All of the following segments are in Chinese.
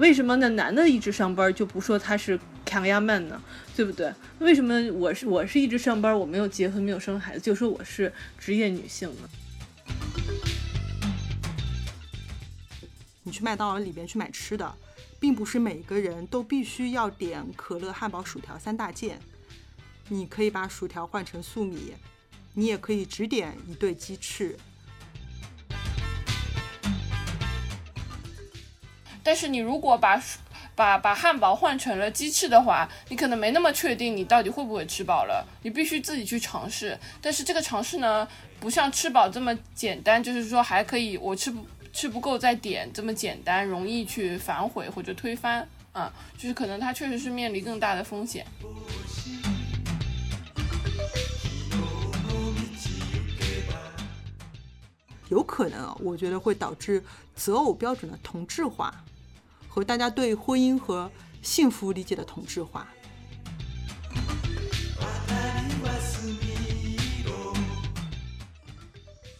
为什么那男的一直上班就不说他是扛压曼呢？对不对？为什么我是我是一直上班，我没有结婚，没有生孩子，就说我是职业女性呢？你去麦当劳里边去买吃的，并不是每个人都必须要点可乐、汉堡、薯条三大件。你可以把薯条换成粟米，你也可以只点一对鸡翅。但是你如果把把把汉堡换成了鸡翅的话，你可能没那么确定你到底会不会吃饱了，你必须自己去尝试。但是这个尝试呢，不像吃饱这么简单，就是说还可以我吃不吃不够再点这么简单，容易去反悔或者推翻啊，就是可能它确实是面临更大的风险。有可能，我觉得会导致择偶标准的同质化，和大家对婚姻和幸福理解的同质化。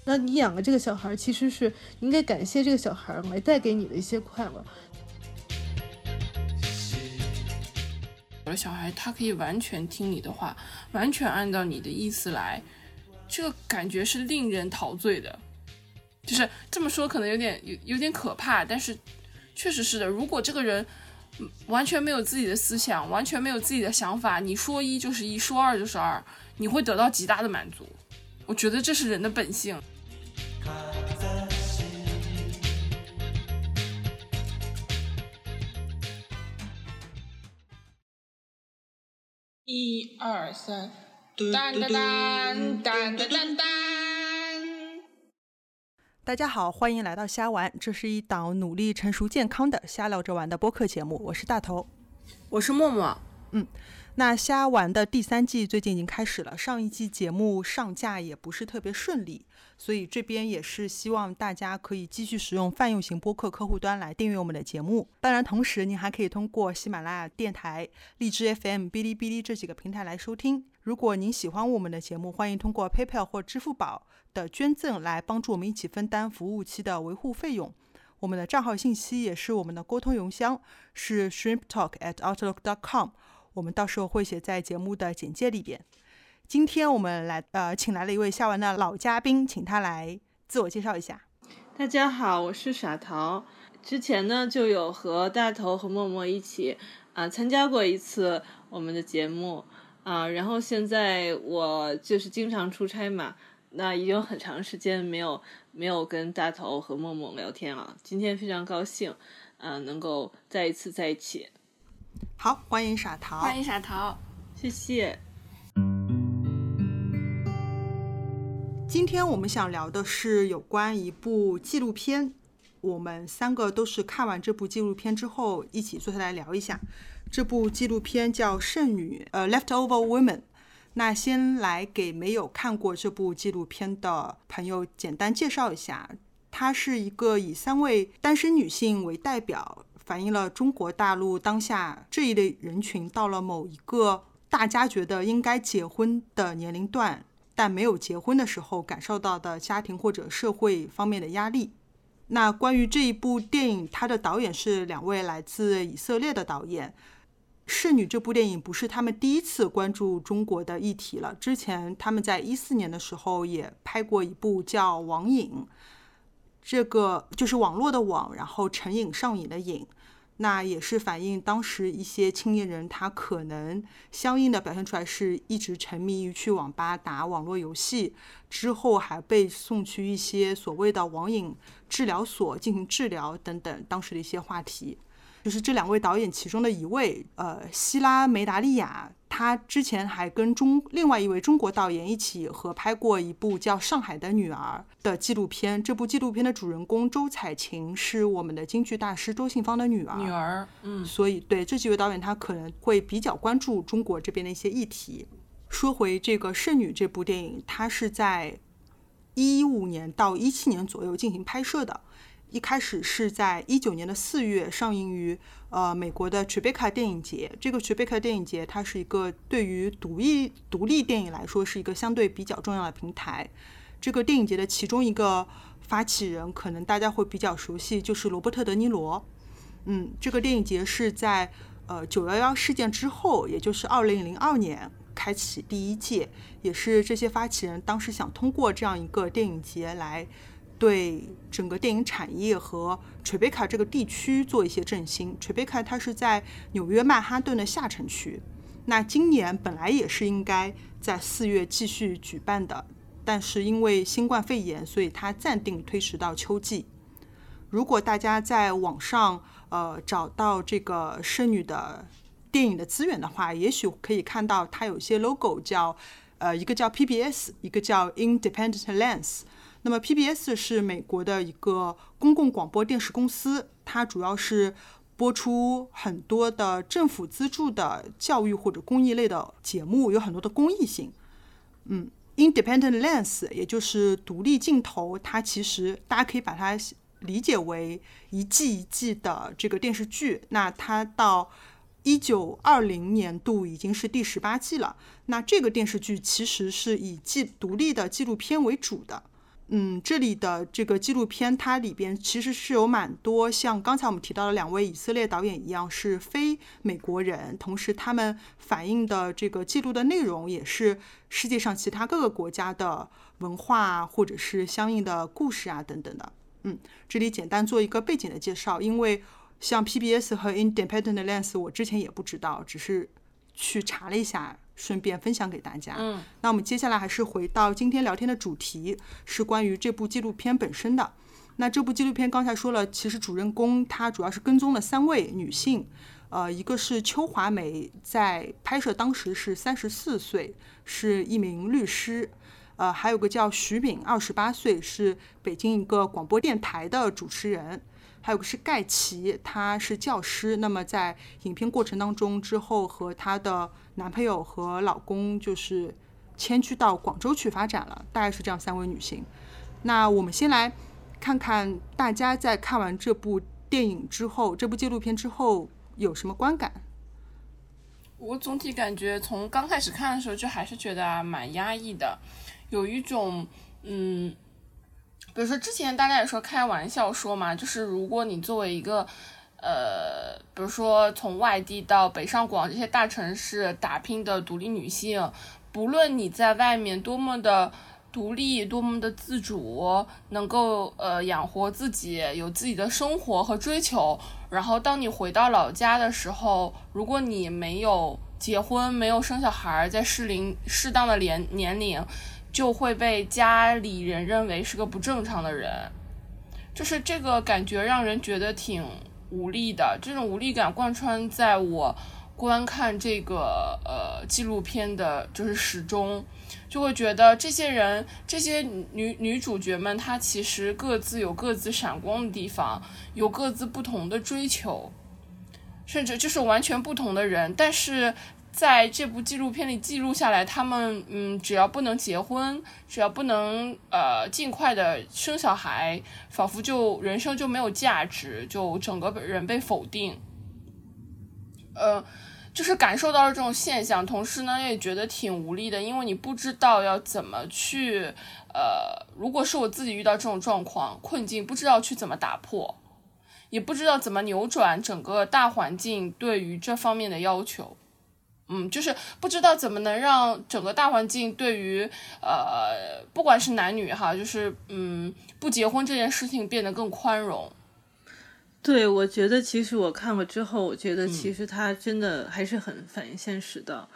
那你养了这个小孩，其实是应该感谢这个小孩来带给你的一些快乐。有了小孩，他可以完全听你的话，完全按照你的意思来，这个感觉是令人陶醉的。就是这么说，可能有点有有点可怕，但是确实是的。如果这个人完全没有自己的思想，完全没有自己的想法，你说一就是一，说二就是二，你会得到极大的满足。我觉得这是人的本性。一二三，当当当当当当当。大家好，欢迎来到虾玩。这是一档努力成熟健康的瞎聊着玩的播客节目。我是大头，我是默默。嗯，那虾玩的第三季最近已经开始了。上一季节目上架也不是特别顺利，所以这边也是希望大家可以继续使用泛用型播客客户端来订阅我们的节目。当然，同时您还可以通过喜马拉雅电台、荔枝 FM、哔哩哔哩这几个平台来收听。如果您喜欢我们的节目，欢迎通过 PayPal 或支付宝的捐赠来帮助我们一起分担服务器的维护费用。我们的账号信息也是我们的沟通邮箱，是 shrimptalk@outlook.com。我们到时候会写在节目的简介里边。今天我们来呃，请来了一位下完的老嘉宾，请他来自我介绍一下。大家好，我是傻桃。之前呢就有和大头和默默一起啊参加过一次我们的节目。啊，然后现在我就是经常出差嘛，那已经很长时间没有没有跟大头和默默聊天了。今天非常高兴，嗯，能够再一次在一起。好，欢迎傻桃，欢迎傻桃，谢谢。今天我们想聊的是有关一部纪录片，我们三个都是看完这部纪录片之后一起坐下来聊一下。这部纪录片叫《剩女》，呃，《Leftover Women》。那先来给没有看过这部纪录片的朋友简单介绍一下，它是一个以三位单身女性为代表，反映了中国大陆当下这一类人群到了某一个大家觉得应该结婚的年龄段，但没有结婚的时候感受到的家庭或者社会方面的压力。那关于这一部电影，它的导演是两位来自以色列的导演。《侍女》这部电影不是他们第一次关注中国的议题了。之前他们在一四年的时候也拍过一部叫《网瘾》，这个就是网络的网，然后成瘾上瘾的瘾，那也是反映当时一些青年人他可能相应的表现出来是一直沉迷于去网吧打网络游戏，之后还被送去一些所谓的网瘾治疗所进行治疗等等，当时的一些话题。就是这两位导演其中的一位，呃，希拉梅达利亚，他之前还跟中另外一位中国导演一起合拍过一部叫《上海的女儿》的纪录片。这部纪录片的主人公周采芹是我们的京剧大师周信芳的女儿。女儿，嗯，所以对这几位导演，他可能会比较关注中国这边的一些议题。说回这个《剩女》这部电影，它是在一五年到一七年左右进行拍摄的。一开始是在一九年的四月上映于呃美国的 Tribeca 电影节。这个 Tribeca 电影节它是一个对于独立独立电影来说是一个相对比较重要的平台。这个电影节的其中一个发起人可能大家会比较熟悉，就是罗伯特·德尼罗。嗯，这个电影节是在呃九幺幺事件之后，也就是二零零二年开启第一届，也是这些发起人当时想通过这样一个电影节来对整个电影产业和 Tribeca 这个地区做一些振兴。Tribeca 它是在纽约曼哈顿的下城区，那今年本来也是应该在四月继续举办的，但是因为新冠肺炎，所以它暂定推迟到秋季。如果大家在网上呃找到这个剩女的电影的资源的话，也许可以看到它有一些 logo 叫呃一个叫 PBS，一个叫 Independent Lens。那么 PBS 是美国的一个公共广播电视公司，它主要是播出很多的政府资助的教育或者公益类的节目，有很多的公益性。嗯，Independent Lens 也就是独立镜头，它其实大家可以把它。理解为一季一季的这个电视剧，那它到一九二零年度已经是第十八季了。那这个电视剧其实是以纪独立的纪录片为主的。嗯，这里的这个纪录片，它里边其实是有蛮多像刚才我们提到的两位以色列导演一样是非美国人，同时他们反映的这个记录的内容也是世界上其他各个国家的文化或者是相应的故事啊等等的。嗯，这里简单做一个背景的介绍，因为像 PBS 和 Independent Lens，我之前也不知道，只是去查了一下，顺便分享给大家。嗯，那我们接下来还是回到今天聊天的主题，是关于这部纪录片本身的。那这部纪录片刚才说了，其实主人公他主要是跟踪了三位女性，呃，一个是邱华梅，在拍摄当时是三十四岁，是一名律师。呃，还有个叫徐敏，二十八岁，是北京一个广播电台的主持人。还有个是盖奇，她是教师。那么在影片过程当中，之后和她的男朋友和老公就是迁居到广州去发展了。大概是这样三位女性。那我们先来看看大家在看完这部电影之后，这部纪录片之后有什么观感？我总体感觉从刚开始看的时候就还是觉得啊蛮压抑的。有一种，嗯，比如说之前大家也说开玩笑说嘛，就是如果你作为一个，呃，比如说从外地到北上广这些大城市打拼的独立女性，不论你在外面多么的独立，多么的自主，能够呃养活自己，有自己的生活和追求，然后当你回到老家的时候，如果你没有结婚，没有生小孩，在适龄适当的年年龄。就会被家里人认为是个不正常的人，就是这个感觉让人觉得挺无力的。这种无力感贯穿在我观看这个呃纪录片的，就是始终就会觉得这些人、这些女女主角们，她其实各自有各自闪光的地方，有各自不同的追求，甚至就是完全不同的人，但是。在这部纪录片里记录下来，他们嗯，只要不能结婚，只要不能呃尽快的生小孩，仿佛就人生就没有价值，就整个人被否定。呃，就是感受到了这种现象，同时呢也觉得挺无力的，因为你不知道要怎么去呃，如果是我自己遇到这种状况困境，不知道去怎么打破，也不知道怎么扭转整个大环境对于这方面的要求。嗯，就是不知道怎么能让整个大环境对于呃，不管是男女哈，就是嗯，不结婚这件事情变得更宽容。对，我觉得其实我看了之后，我觉得其实它真的还是很反映现实的。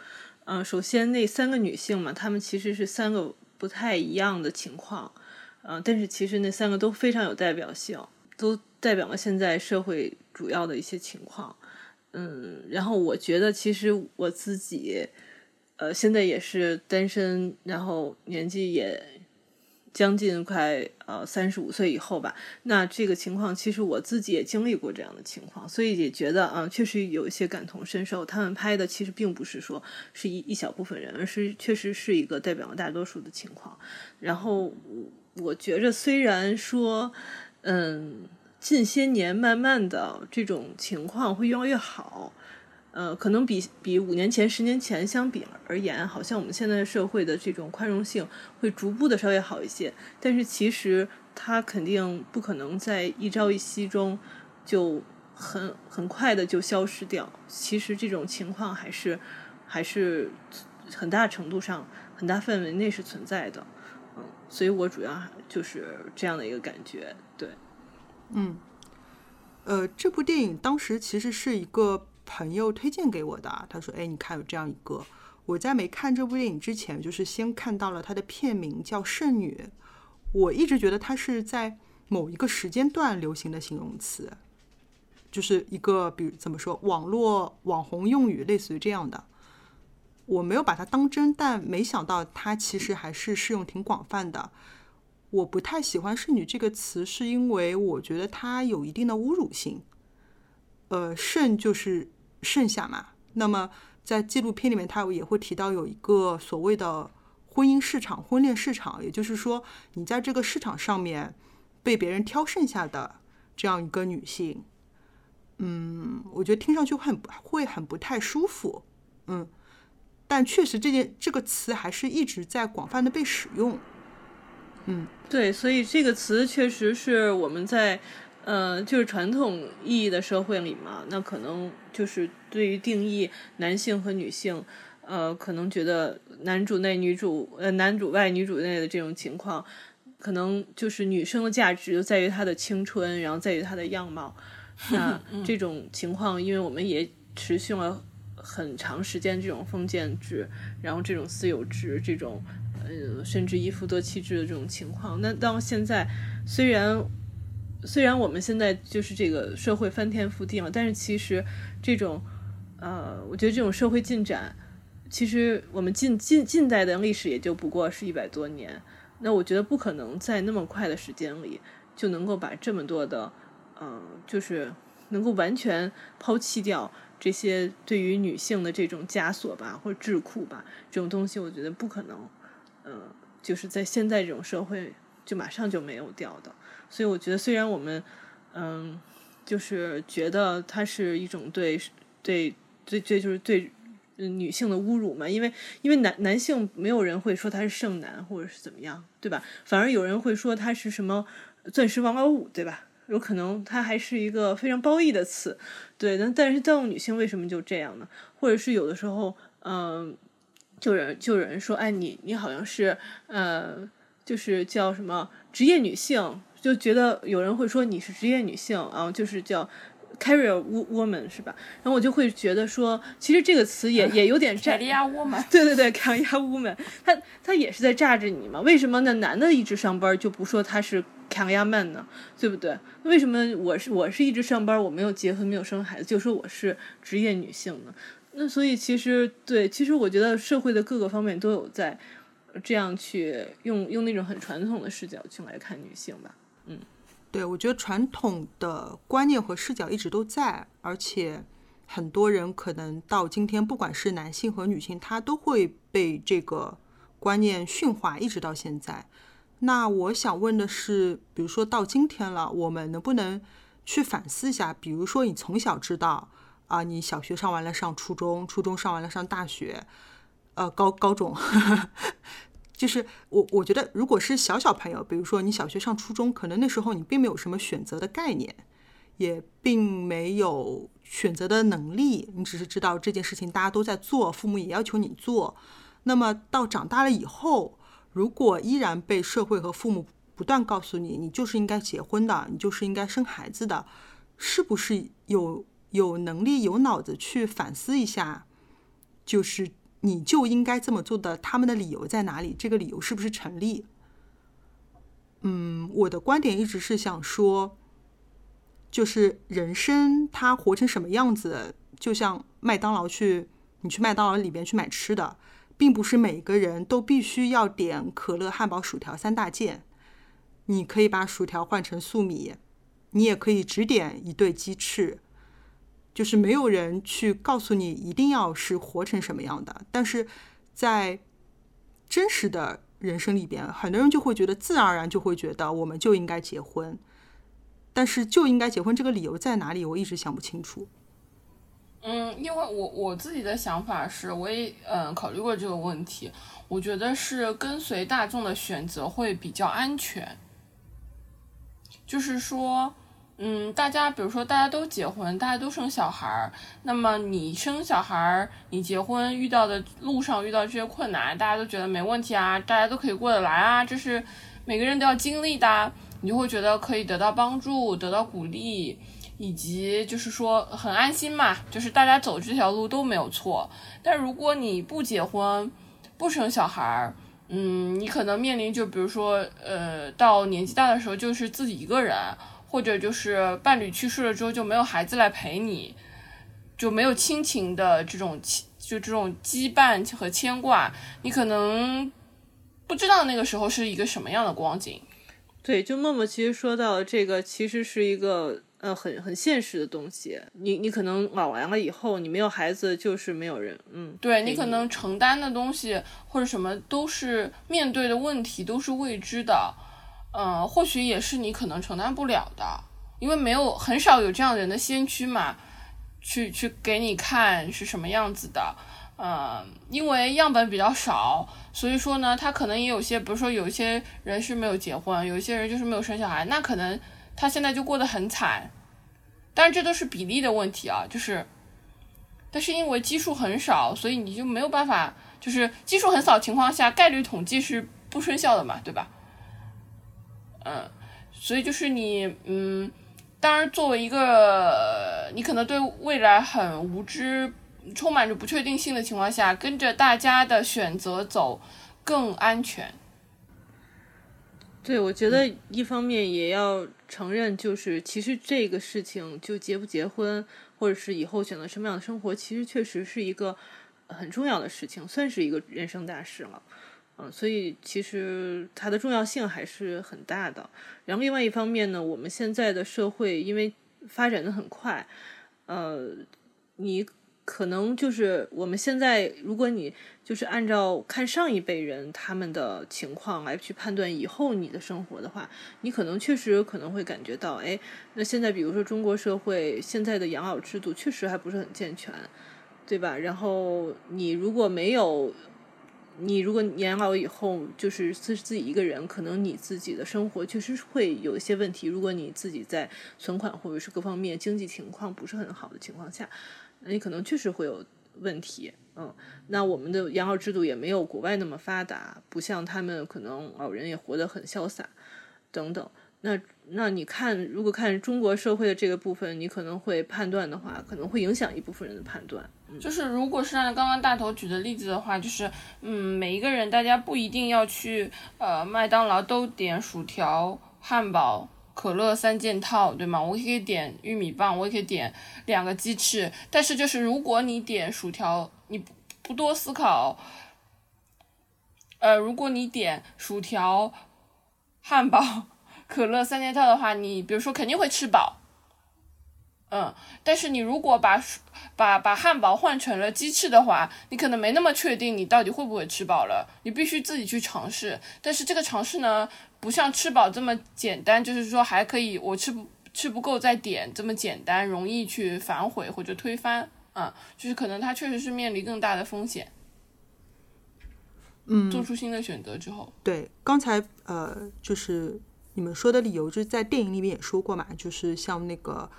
嗯，首先那三个女性嘛，她们其实是三个不太一样的情况，嗯，但是其实那三个都非常有代表性，都代表了现在社会主要的一些情况。嗯，然后我觉得其实我自己，呃，现在也是单身，然后年纪也将近快呃三十五岁以后吧。那这个情况其实我自己也经历过这样的情况，所以也觉得啊，确实有一些感同身受。他们拍的其实并不是说是一一小部分人，而是确实是一个代表了大多数的情况。然后我觉着虽然说，嗯。近些年，慢慢的这种情况会越来越好，呃，可能比比五年前、十年前相比而言，好像我们现在社会的这种宽容性会逐步的稍微好一些。但是其实它肯定不可能在一朝一夕中就很很快的就消失掉。其实这种情况还是还是很大程度上、很大范围内是存在的。嗯，所以我主要就是这样的一个感觉。嗯，呃，这部电影当时其实是一个朋友推荐给我的，他说：“哎，你看有这样一个。”我在没看这部电影之前，就是先看到了它的片名叫《剩女》，我一直觉得它是在某一个时间段流行的形容词，就是一个比如怎么说网络网红用语，类似于这样的。我没有把它当真，但没想到它其实还是适用挺广泛的。我不太喜欢“剩女”这个词，是因为我觉得它有一定的侮辱性。呃，剩就是剩下嘛，那么。在纪录片里面，他也会提到有一个所谓的婚姻市场、婚恋市场，也就是说，你在这个市场上面被别人挑剩下的这样一个女性，嗯，我觉得听上去很会很不太舒服，嗯，但确实这件这个词还是一直在广泛的被使用，嗯，对，所以这个词确实是我们在。呃，就是传统意义的社会里嘛，那可能就是对于定义男性和女性，呃，可能觉得男主内女主，呃，男主外女主内的这种情况，可能就是女生的价值就在于她的青春，然后在于她的样貌。那 这种情况，因为我们也持续了很长时间这种封建制，然后这种私有制，这种呃，甚至一夫多妻制的这种情况，那到现在虽然。虽然我们现在就是这个社会翻天覆地了，但是其实这种，呃，我觉得这种社会进展，其实我们近近近代的历史也就不过是一百多年。那我觉得不可能在那么快的时间里就能够把这么多的，嗯，就是能够完全抛弃掉这些对于女性的这种枷锁吧，或者桎梏吧，这种东西，我觉得不可能，嗯，就是在现在这种社会就马上就没有掉的。所以我觉得，虽然我们，嗯，就是觉得它是一种对对对对，就是对女性的侮辱嘛，因为因为男男性没有人会说他是剩男或者是怎么样，对吧？反而有人会说他是什么钻石王老五，对吧？有可能他还是一个非常褒义的词，对。那但是当女性为什么就这样呢？或者是有的时候，嗯，就有就有人说，哎，你你好像是呃，就是叫什么职业女性。就觉得有人会说你是职业女性啊，就是叫 career woman 是吧？然后我就会觉得说，其实这个词也 也有点炸。career woman。对对对，career woman，他他也是在榨着你嘛？为什么那男的一直上班就不说他是 career man 呢？对不对？为什么我是我是一直上班，我没有结婚，没有生孩子，就说我是职业女性呢？那所以其实对，其实我觉得社会的各个方面都有在这样去用用那种很传统的视角去来看女性吧。嗯，对，我觉得传统的观念和视角一直都在，而且很多人可能到今天，不管是男性和女性，他都会被这个观念驯化，一直到现在。那我想问的是，比如说到今天了，我们能不能去反思一下？比如说，你从小知道啊，你小学上完了上初中，初中上完了上大学，呃，高高中。就是我，我觉得如果是小小朋友，比如说你小学上初中，可能那时候你并没有什么选择的概念，也并没有选择的能力，你只是知道这件事情大家都在做，父母也要求你做。那么到长大了以后，如果依然被社会和父母不断告诉你，你就是应该结婚的，你就是应该生孩子的，是不是有有能力、有脑子去反思一下？就是。你就应该这么做的，他们的理由在哪里？这个理由是不是成立？嗯，我的观点一直是想说，就是人生它活成什么样子，就像麦当劳去，你去麦当劳里边去买吃的，并不是每个人都必须要点可乐、汉堡、薯条三大件。你可以把薯条换成粟米，你也可以只点一对鸡翅。就是没有人去告诉你一定要是活成什么样的，但是在真实的人生里边，很多人就会觉得自然而然就会觉得我们就应该结婚，但是就应该结婚这个理由在哪里？我一直想不清楚。嗯，因为我我自己的想法是，我也嗯考虑过这个问题，我觉得是跟随大众的选择会比较安全，就是说。嗯，大家比如说大家都结婚，大家都生小孩儿，那么你生小孩儿，你结婚遇到的路上遇到这些困难，大家都觉得没问题啊，大家都可以过得来啊，这是每个人都要经历的，你就会觉得可以得到帮助，得到鼓励，以及就是说很安心嘛，就是大家走这条路都没有错。但如果你不结婚，不生小孩儿，嗯，你可能面临就比如说，呃，到年纪大的时候就是自己一个人。或者就是伴侣去世了之后就没有孩子来陪你，就没有亲情的这种就这种羁绊和牵挂，你可能不知道那个时候是一个什么样的光景。对，就默默其实说到这个，其实是一个呃很很现实的东西。你你可能老完了以后，你没有孩子，就是没有人，嗯，对你你可能承担的东西或者什么都是面对的问题都是未知的。嗯，或许也是你可能承担不了的，因为没有很少有这样人的先驱嘛，去去给你看是什么样子的。嗯，因为样本比较少，所以说呢，他可能也有些，比如说有一些人是没有结婚，有一些人就是没有生小孩，那可能他现在就过得很惨。但是这都是比例的问题啊，就是，但是因为基数很少，所以你就没有办法，就是基数很少情况下，概率统计是不生效的嘛，对吧？嗯，所以就是你，嗯，当然作为一个你可能对未来很无知、充满着不确定性的情况下，跟着大家的选择走更安全。对，我觉得一方面也要承认，就是其实这个事情就结不结婚，或者是以后选择什么样的生活，其实确实是一个很重要的事情，算是一个人生大事了。嗯，所以其实它的重要性还是很大的。然后另外一方面呢，我们现在的社会因为发展的很快，呃，你可能就是我们现在，如果你就是按照看上一辈人他们的情况来去判断以后你的生活的话，你可能确实可能会感觉到，哎，那现在比如说中国社会现在的养老制度确实还不是很健全，对吧？然后你如果没有你如果年老以后就是自自己一个人，可能你自己的生活确实会有一些问题。如果你自己在存款或者是各方面经济情况不是很好的情况下，那你可能确实会有问题。嗯，那我们的养老制度也没有国外那么发达，不像他们可能老人也活得很潇洒，等等。那那你看，如果看中国社会的这个部分，你可能会判断的话，可能会影响一部分人的判断。就是如果是按刚刚大头举的例子的话，就是嗯，每一个人大家不一定要去呃麦当劳都点薯条、汉堡、可乐三件套，对吗？我可以点玉米棒，我也可以点两个鸡翅。但是就是如果你点薯条，你不多思考，呃，如果你点薯条、汉堡。可乐三件套的话，你比如说肯定会吃饱，嗯，但是你如果把把把汉堡换成了鸡翅的话，你可能没那么确定你到底会不会吃饱了，你必须自己去尝试。但是这个尝试呢，不像吃饱这么简单，就是说还可以我吃不吃不够再点这么简单，容易去反悔或者推翻，嗯，就是可能它确实是面临更大的风险。嗯，做出新的选择之后，对，刚才呃就是。你们说的理由就是在电影里面也说过嘛，就是像那个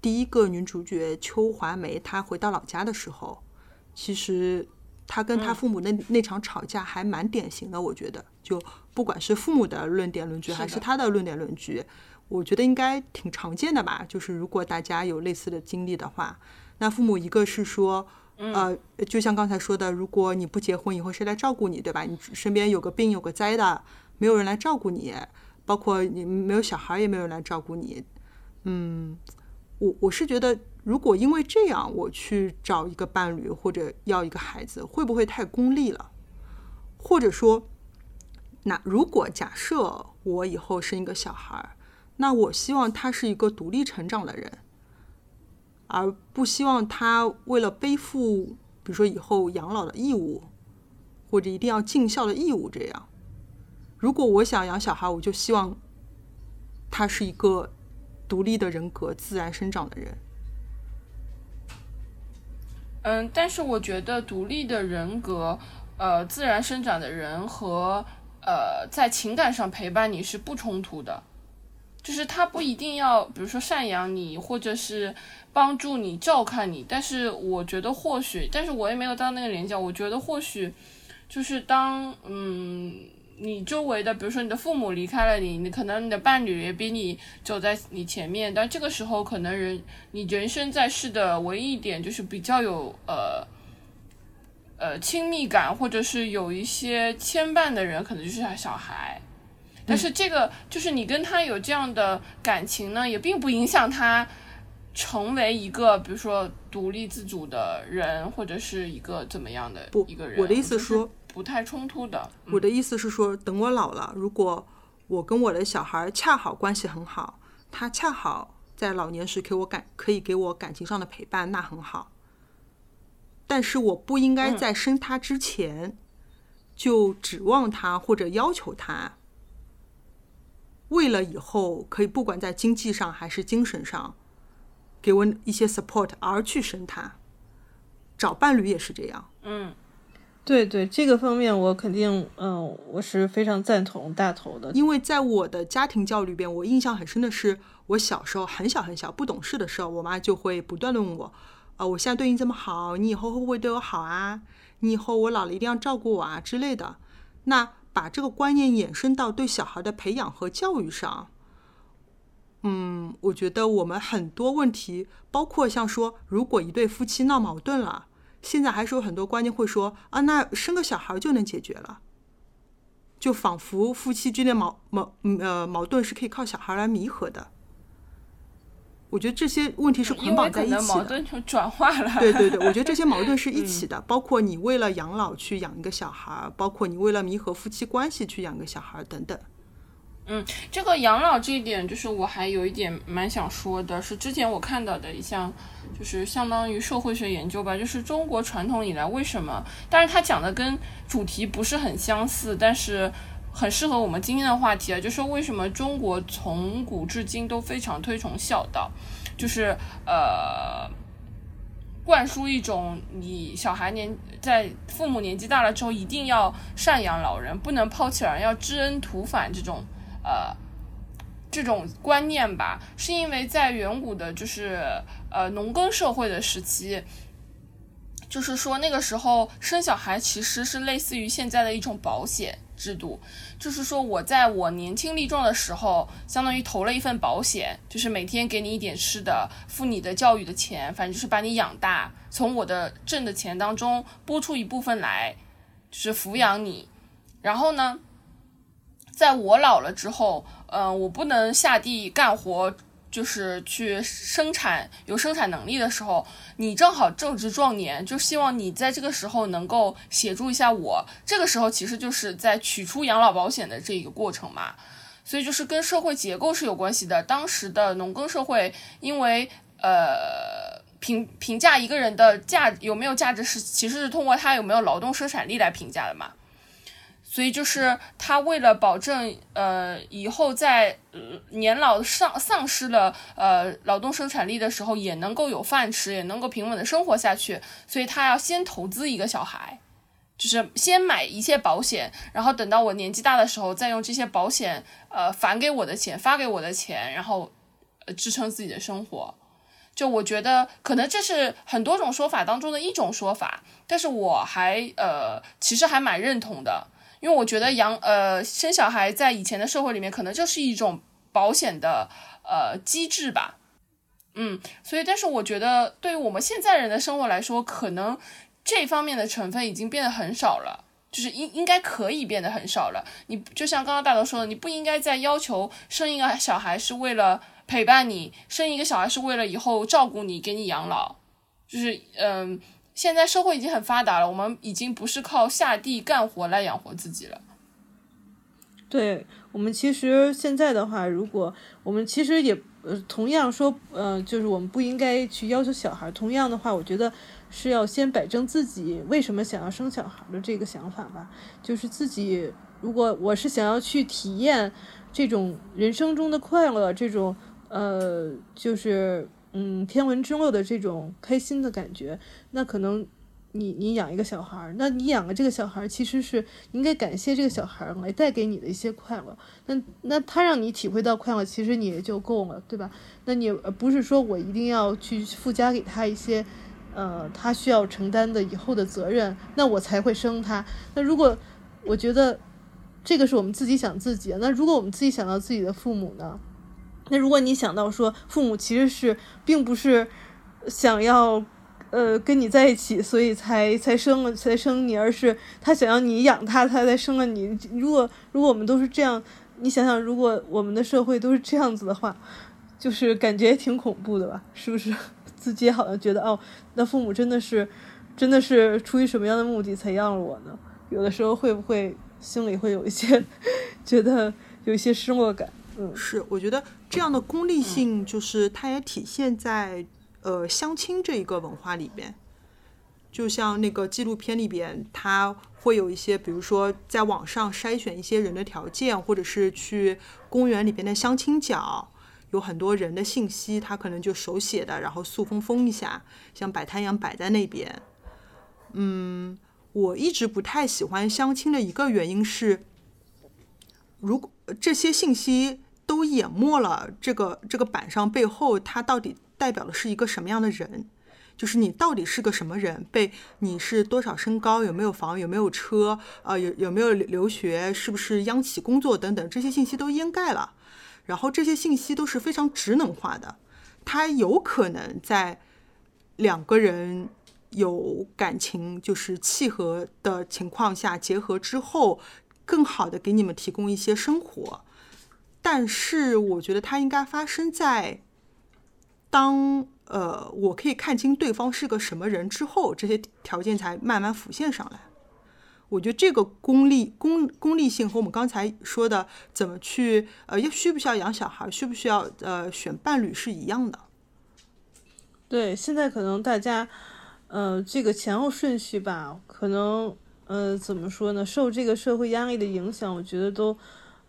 第一个女主角邱华梅，她回到老家的时候，其实她跟她父母那那场吵架还蛮典型的，我觉得，就不管是父母的论点论据，还是她的论点论据，我觉得应该挺常见的吧。就是如果大家有类似的经历的话，那父母一个是说，呃，就像刚才说的，如果你不结婚，以后谁来照顾你，对吧？你身边有个病有个灾的，没有人来照顾你。包括你没有小孩，也没有人来照顾你，嗯，我我是觉得，如果因为这样我去找一个伴侣或者要一个孩子，会不会太功利了？或者说，那如果假设我以后生一个小孩，那我希望他是一个独立成长的人，而不希望他为了背负，比如说以后养老的义务，或者一定要尽孝的义务这样。如果我想养小孩，我就希望他是一个独立的人格、自然生长的人。嗯，但是我觉得独立的人格、呃，自然生长的人和呃，在情感上陪伴你是不冲突的。就是他不一定要，比如说赡养你，或者是帮助你、照看你。但是我觉得或许，但是我也没有到那个年纪，我觉得或许就是当嗯，你周围的，比如说你的父母离开了你，你可能你的伴侣也比你走在你前面，但这个时候可能人你人生在世的唯一一点就是比较有呃呃亲密感，或者是有一些牵绊的人，可能就是他小孩。但是这个就是你跟他有这样的感情呢，也并不影响他成为一个比如说独立自主的人，或者是一个怎么样的不一个人。我的意思是说不太冲突的。我的意思是说，等我老了，如果我跟我的小孩恰好关系很好，他恰好在老年时给我感可以给我感情上的陪伴，那很好。但是我不应该在生他之前就指望他或者要求他。为了以后可以不管在经济上还是精神上，给我一些 support 而去生他，找伴侣也是这样。嗯，对对，这个方面我肯定，嗯，我是非常赞同大头的。因为在我的家庭教育里边，我印象很深的是，我小时候很小很小不懂事的时候，我妈就会不断的问我，啊，我现在对你这么好，你以后会不会对我好啊？你以后我老了一定要照顾我啊之类的。那把这个观念延伸到对小孩的培养和教育上，嗯，我觉得我们很多问题，包括像说，如果一对夫妻闹矛盾了，现在还是有很多观念会说啊，那生个小孩就能解决了，就仿佛夫妻之间矛矛呃矛盾是可以靠小孩来弥合的。我觉得这些问题是捆绑在一起的，矛盾就转化了。对对对，我觉得这些矛盾是 一起的，包括你为了养老去养一个小孩，包括你为了弥合夫妻关系去养个小孩等等。嗯，这个养老这一点，就是我还有一点蛮想说的，是之前我看到的一项，就是相当于社会学研究吧，就是中国传统以来为什么，但是他讲的跟主题不是很相似，但是。很适合我们今天的话题啊，就是为什么中国从古至今都非常推崇孝道，就是呃，灌输一种你小孩年在父母年纪大了之后一定要赡养老人，不能抛弃老人，要知恩图反这种呃这种观念吧，是因为在远古的，就是呃农耕社会的时期，就是说那个时候生小孩其实是类似于现在的一种保险。制度就是说，我在我年轻力壮的时候，相当于投了一份保险，就是每天给你一点吃的，付你的教育的钱，反正就是把你养大，从我的挣的钱当中拨出一部分来，就是抚养你。然后呢，在我老了之后，嗯，我不能下地干活。就是去生产有生产能力的时候，你正好正值壮年，就希望你在这个时候能够协助一下我。这个时候其实就是在取出养老保险的这一个过程嘛，所以就是跟社会结构是有关系的。当时的农耕社会，因为呃评评价一个人的价有没有价值是其实是通过他有没有劳动生产力来评价的嘛。所以就是他为了保证，呃，以后在年老丧丧失了呃劳动生产力的时候，也能够有饭吃，也能够平稳的生活下去，所以他要先投资一个小孩，就是先买一些保险，然后等到我年纪大的时候，再用这些保险，呃，返给我的钱，发给我的钱，然后呃支撑自己的生活。就我觉得，可能这是很多种说法当中的一种说法，但是我还呃，其实还蛮认同的。因为我觉得养呃生小孩在以前的社会里面可能就是一种保险的呃机制吧，嗯，所以但是我觉得对于我们现在人的生活来说，可能这方面的成分已经变得很少了，就是应应该可以变得很少了。你就像刚刚大头说的，你不应该再要求生一个小孩是为了陪伴你，生一个小孩是为了以后照顾你，给你养老，就是嗯。现在社会已经很发达了，我们已经不是靠下地干活来养活自己了。对我们其实现在的话，如果我们其实也呃同样说，呃，就是我们不应该去要求小孩。同样的话，我觉得是要先摆正自己为什么想要生小孩的这个想法吧。就是自己如果我是想要去体验这种人生中的快乐，这种呃，就是。嗯，天伦之乐的这种开心的感觉，那可能你你养一个小孩儿，那你养了这个小孩儿，其实是应该感谢这个小孩儿来带给你的一些快乐。那那他让你体会到快乐，其实你也就够了，对吧？那你不是说我一定要去附加给他一些，呃，他需要承担的以后的责任，那我才会生他。那如果我觉得这个是我们自己想自己，那如果我们自己想到自己的父母呢？那如果你想到说父母其实是并不是想要。呃，跟你在一起，所以才才生了才生你，而是他想要你养他，他才生了你。如果如果我们都是这样，你想想，如果我们的社会都是这样子的话，就是感觉挺恐怖的吧？是不是？自己好像觉得哦，那父母真的是真的是出于什么样的目的才要了我呢？有的时候会不会心里会有一些 觉得有一些失落感？是，我觉得这样的功利性就是它也体现在。呃，相亲这一个文化里边，就像那个纪录片里边，他会有一些，比如说在网上筛选一些人的条件，或者是去公园里边的相亲角，有很多人的信息，他可能就手写的，然后塑封封一下，像摆摊一样摆在那边。嗯，我一直不太喜欢相亲的一个原因是，如果这些信息都淹没了这个这个板上背后，它到底。代表的是一个什么样的人？就是你到底是个什么人？被你是多少身高？有没有房？有没有车？呃，有有没有留学？是不是央企工作？等等，这些信息都掩盖了。然后这些信息都是非常职能化的，它有可能在两个人有感情就是契合的情况下结合之后，更好的给你们提供一些生活。但是我觉得它应该发生在。当呃，我可以看清对方是个什么人之后，这些条件才慢慢浮现上来。我觉得这个功利、功功利性和我们刚才说的怎么去呃，要需不需要养小孩，需不需要呃选伴侣是一样的。对，现在可能大家呃这个前后顺序吧，可能呃怎么说呢？受这个社会压力的影响，我觉得都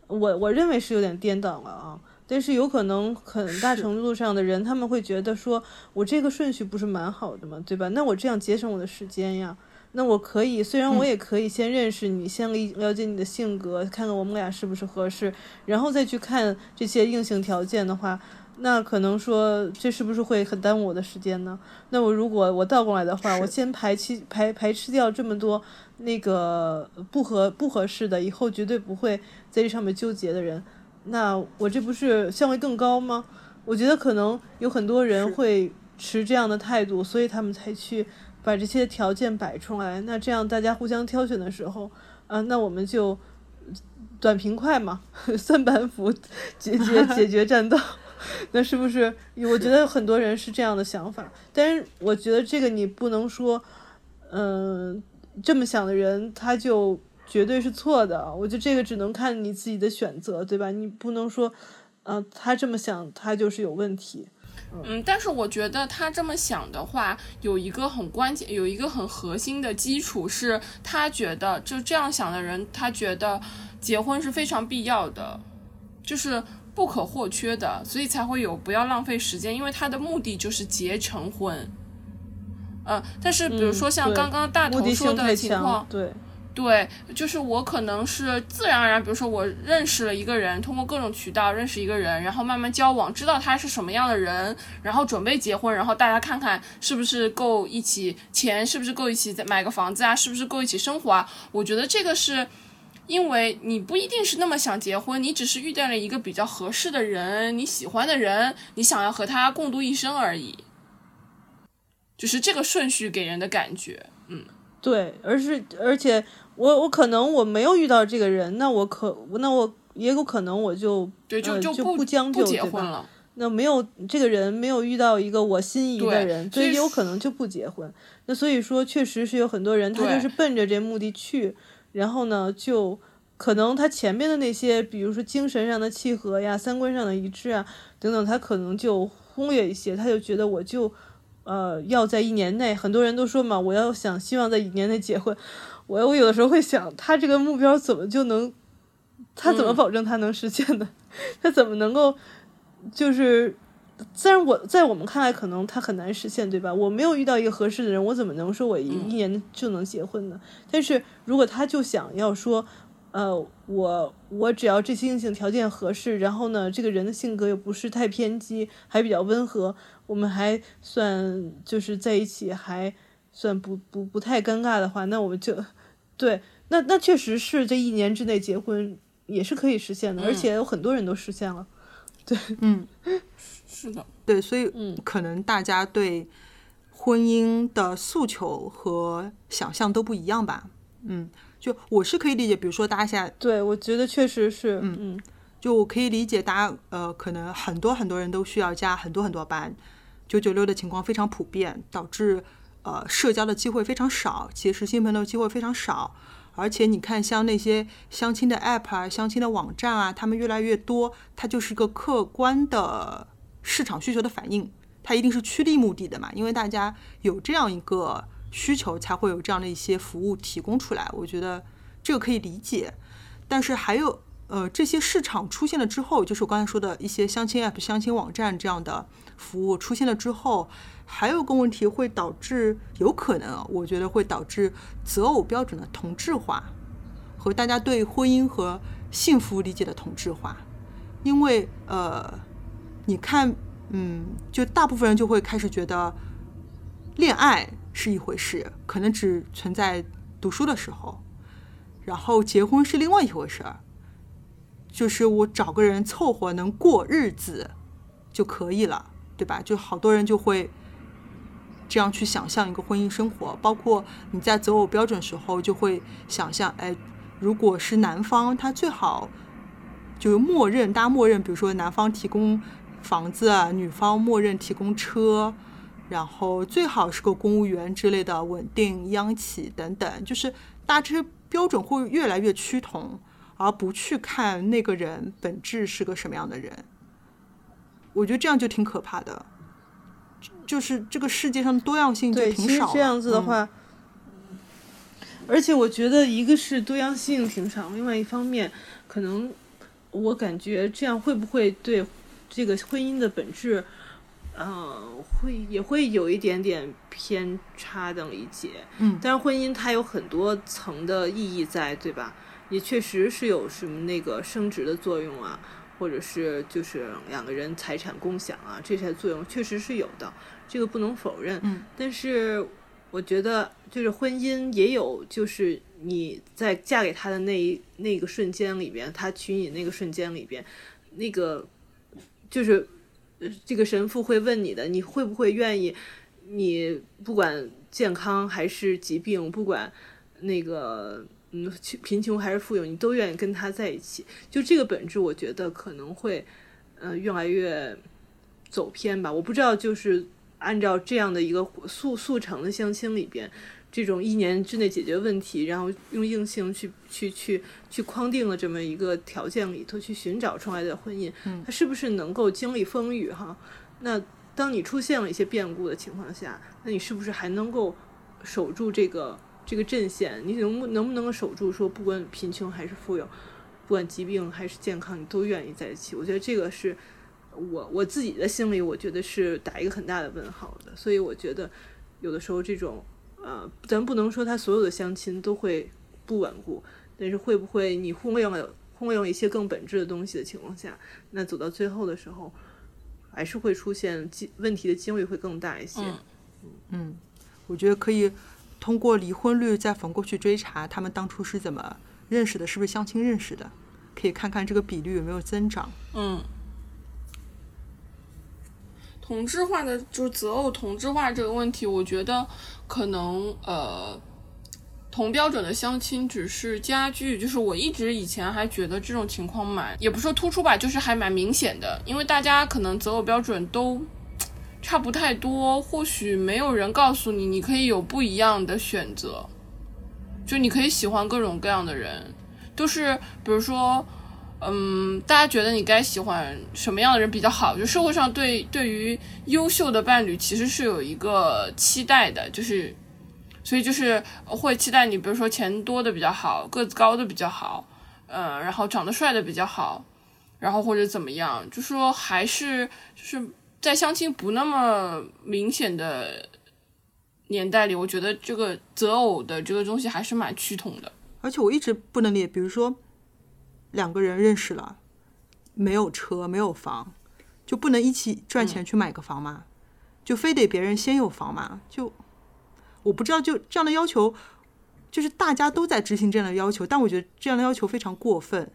我我认为是有点颠倒了啊。但是有可能很大程度上的人，他们会觉得说，我这个顺序不是蛮好的嘛？对吧？那我这样节省我的时间呀。那我可以，虽然我也可以先认识你，先了了解你的性格，看看我们俩是不是合适，然后再去看这些硬性条件的话，那可能说这是不是会很耽误我的时间呢？那我如果我倒过来的话，我先排期排排斥掉这么多那个不合不合适的，以后绝对不会在这上面纠结的人。那我这不是效率更高吗？我觉得可能有很多人会持这样的态度，所以他们才去把这些条件摆出来。那这样大家互相挑选的时候，啊，那我们就短平快嘛，三板斧解决解决战斗。那是不是？我觉得很多人是这样的想法，但是我觉得这个你不能说，嗯，这么想的人他就。绝对是错的，我觉得这个只能看你自己的选择，对吧？你不能说，呃，他这么想，他就是有问题。嗯，但是我觉得他这么想的话，有一个很关键，有一个很核心的基础是，他觉得就这样想的人，他觉得结婚是非常必要的，就是不可或缺的，所以才会有不要浪费时间，因为他的目的就是结成婚。嗯，但是比如说像刚刚大头说的情况，对。对，就是我可能是自然而然，比如说我认识了一个人，通过各种渠道认识一个人，然后慢慢交往，知道他是什么样的人，然后准备结婚，然后大家看看是不是够一起，钱是不是够一起再买个房子啊，是不是够一起生活啊？我觉得这个是，因为你不一定是那么想结婚，你只是遇到了一个比较合适的人，你喜欢的人，你想要和他共度一生而已，就是这个顺序给人的感觉，嗯，对，而是而且。我我可能我没有遇到这个人，那我可那我也有可能我就对就就不将就结婚了。那没有这个人没有遇到一个我心仪的人，所以有可能就不结婚。那所以说，确实是有很多人他就是奔着这目的去，然后呢，就可能他前面的那些，比如说精神上的契合呀、三观上的一致啊等等，他可能就忽略一些，他就觉得我就呃要在一年内，很多人都说嘛，我要想希望在一年内结婚。我我有的时候会想，他这个目标怎么就能，他怎么保证他能实现的？他怎么能够就是虽然我在我们看来可能他很难实现，对吧？我没有遇到一个合适的人，我怎么能说我一一年就能结婚呢？但是如果他就想要说，呃，我我只要这些硬性条件合适，然后呢，这个人的性格又不是太偏激，还比较温和，我们还算就是在一起还算不不不太尴尬的话，那我们就对，那那确实是这一年之内结婚也是可以实现的，而且有很多人都实现了。对，嗯，是的，对，所以嗯可能大家对婚姻的诉求和想象都不一样吧。嗯，就我是可以理解，比如说大家现在对，我觉得确实是，嗯嗯就我可以理解大家呃，可能很多很多人都需要加很多很多班，九九六的情况非常普遍，导致呃社交的机会非常少，结识新朋友的机会非常少。而且你看，像那些相亲的 app 啊、相亲的网站啊，他们越来越多，它就是一个客观的市场需求的反应，它一定是趋利目的的嘛，因为大家有这样一个需求，才会有这样的一些服务提供出来。我觉得这个可以理解，但是还有呃，这些市场出现了之后，就是我刚才说的一些相亲 app、相亲网站这样的服务出现了之后，还有个问题会导致，有可能我觉得会导致择偶标准的同质化，和大家对婚姻和幸福理解的同质化，因为呃，你看，嗯，就大部分人就会开始觉得，恋爱是一回事，可能只存在读书的时候，然后结婚是另外一回事儿。就是我找个人凑合能过日子就可以了，对吧？就好多人就会这样去想象一个婚姻生活，包括你在择偶标准时候就会想象，哎，如果是男方，他最好就是默认，大家默认，比如说男方提供房子，女方默认提供车，然后最好是个公务员之类的稳定央企等等，就是大家这些标准会越来越趋同。而不去看那个人本质是个什么样的人，我觉得这样就挺可怕的。就是这个世界上的多样性就，挺少这样子的嗯话，而且我觉得一个是多样性挺少，另外一方面，可能我感觉这样会不会对这个婚姻的本质，呃，会也会有一点点偏差的理解。嗯但是婚姻它有很多层的意义在，对吧？也确实是有什么那个升值的作用啊，或者是就是两个人财产共享啊，这些作用确实是有的，这个不能否认。嗯，但是我觉得就是婚姻也有，就是你在嫁给他的那一那个瞬间里边，他娶你那个瞬间里边，那个就是呃这个神父会问你的，你会不会愿意？你不管健康还是疾病，不管那个嗯贫穷还是富有，你都愿意跟他在一起。就这个本质，我觉得可能会呃越来越走偏吧。我不知道，就是按照这样的一个速速成的相亲里边。这种一年之内解决问题，然后用硬性去去去去框定了这么一个条件里头去寻找出来的婚姻，它是不是能够经历风雨哈？那当你出现了一些变故的情况下，那你是不是还能够守住这个这个阵线？你能不能不能够守住说，不管贫穷还是富有，不管疾病还是健康，你都愿意在一起？我觉得这个是我我自己的心里，我觉得是打一个很大的问号的。所以我觉得有的时候这种呃，咱不能说他所有的相亲都会不稳固，但是会不会你忽略了忽略了一些更本质的东西的情况下，那走到最后的时候，还是会出现几问题的几率会更大一些。嗯我觉得可以通过离婚率再反过去追查他们当初是怎么认识的，是不是相亲认识的，可以看看这个比率有没有增长。嗯，同质化的就是择偶同质化这个问题，我觉得可能呃，同标准的相亲只是加剧，就是我一直以前还觉得这种情况蛮，也不说突出吧，就是还蛮明显的，因为大家可能择偶标准都差不太多，或许没有人告诉你，你可以有不一样的选择，就你可以喜欢各种各样的人，都是比如说。嗯，大家觉得你该喜欢什么样的人比较好？就社会上对对于优秀的伴侣其实是有一个期待的，就是所以就是会期待你，比如说钱多的比较好，个子高的比较好，嗯，然后长得帅的比较好，然后或者怎么样，就说还是就是在相亲不那么明显的年代里，我觉得这个择偶的这个东西还是蛮趋同的。而且我一直不能理解，比如说两个人认识了，没有车没有房，就不能一起赚钱去买个房吗？就非得别人先有房吗？就我不知道，就这样的要求，就是大家都在执行这样的要求，但我觉得这样的要求非常过分。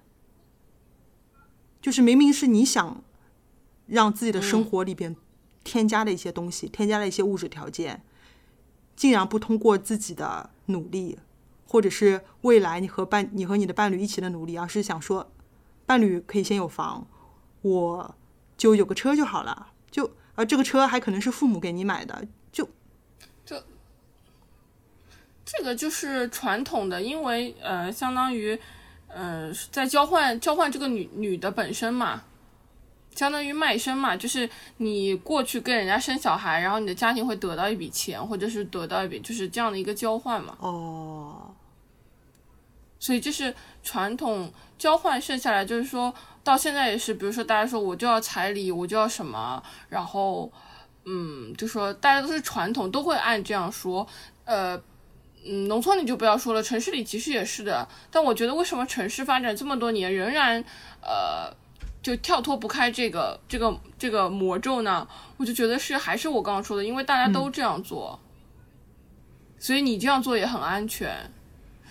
就是明明是你想让自己的生活里边添加的一些东西，添加了一些物质条件，竟然不通过自己的努力，或者是未来你和伴你和你的伴侣一起的努力，而是想说，伴侣可以先有房，我就有个车就好了，就而这个车还可能是父母给你买的，就这个就是传统的，因为呃，相当于呃，在交换交换这个女女的本身嘛，相当于卖身嘛，就是你过去跟人家生小孩，然后你的家庭会得到一笔钱，或者是得到一笔，就是这样的一个交换嘛。哦，所以这是传统交换剩下来，就是说到现在也是，比如说大家说我就要彩礼，我就要什么，然后嗯，就说大家都是传统，都会按这样说，呃。嗯，农村你就不要说了，城市里其实也是的。但我觉得，为什么城市发展这么多年，仍然呃就跳脱不开这个这个这个魔咒呢？我就觉得是还是我刚刚说的，因为大家都这样做，所以你这样做也很安全。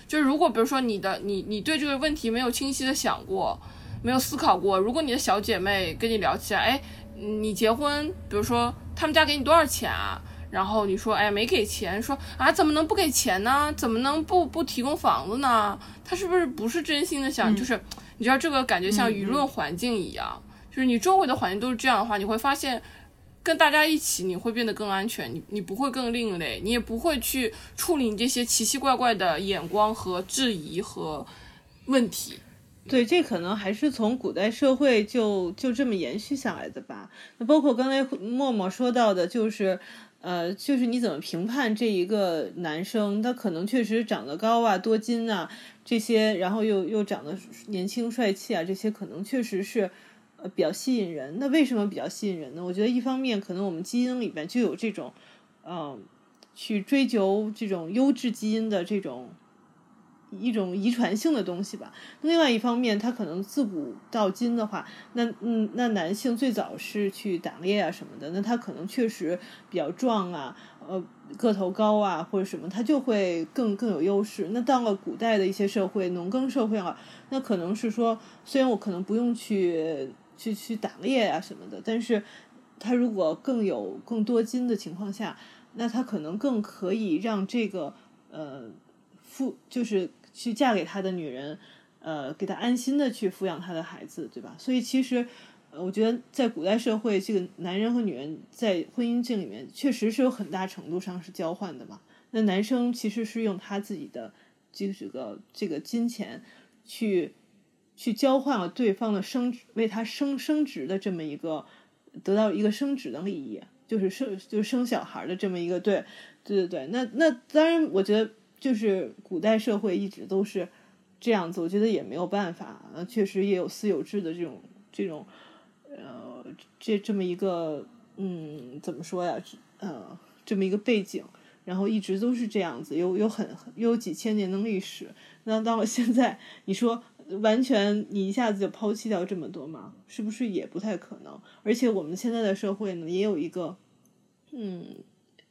就是如果比如说你的你你对这个问题没有清晰的想过，没有思考过，如果你的小姐妹跟你聊起来，哎，你结婚，比如说他们家给你多少钱啊？然后你说，哎，没给钱，说啊，怎么能不给钱呢？怎么能不不提供房子呢？他是不是不是真心的想？就是你知道这个感觉像舆论环境一样，就是你周围的环境都是这样的话，你会发现跟大家一起你会变得更安全，你你不会更另类，你也不会去处理这些奇奇怪怪的眼光和质疑和问题。对，这可能还是从古代社会就就这么延续下来的吧。那包括刚才默默说到的，就是。呃，就是你怎么评判这一个男生？他可能确实长得高啊、多金啊这些，然后又又长得年轻帅气啊，这些可能确实是呃比较吸引人。那为什么比较吸引人呢？我觉得一方面可能我们基因里边就有这种，嗯，去追求这种优质基因的这种。一种遗传性的东西吧。另外一方面，他可能自古到今的话，那嗯，那男性最早是去打猎啊什么的，那他可能确实比较壮啊，呃，个头高啊或者什么，他就会更更有优势。那到了古代的一些社会，农耕社会啊，那可能是说，虽然我可能不用去去去打猎啊什么的，但是他如果更有更多金的情况下，那他可能更可以让这个呃。父就是去嫁给他的女人，呃，给他安心的去抚养他的孩子，对吧？所以其实，我觉得在古代社会，这个男人和女人在婚姻这里面，确实是有很大程度上是交换的嘛。那男生其实是用他自己的这个这个金钱去去交换了对方的升职为他升升职的这么一个得到一个升职的利益，就是生就是生小孩的这么一个对对对对。那那当然，我觉得。就是古代社会一直都是这样子，我觉得也没有办法，确实也有私有制的这种这种，呃，这这么一个，嗯，怎么说呀？呃，这么一个背景，然后一直都是这样子，有有很有几千年的历史。那到了现在，你说完全你一下子就抛弃掉这么多吗？是不是也不太可能？而且我们现在的社会呢，也有一个，嗯，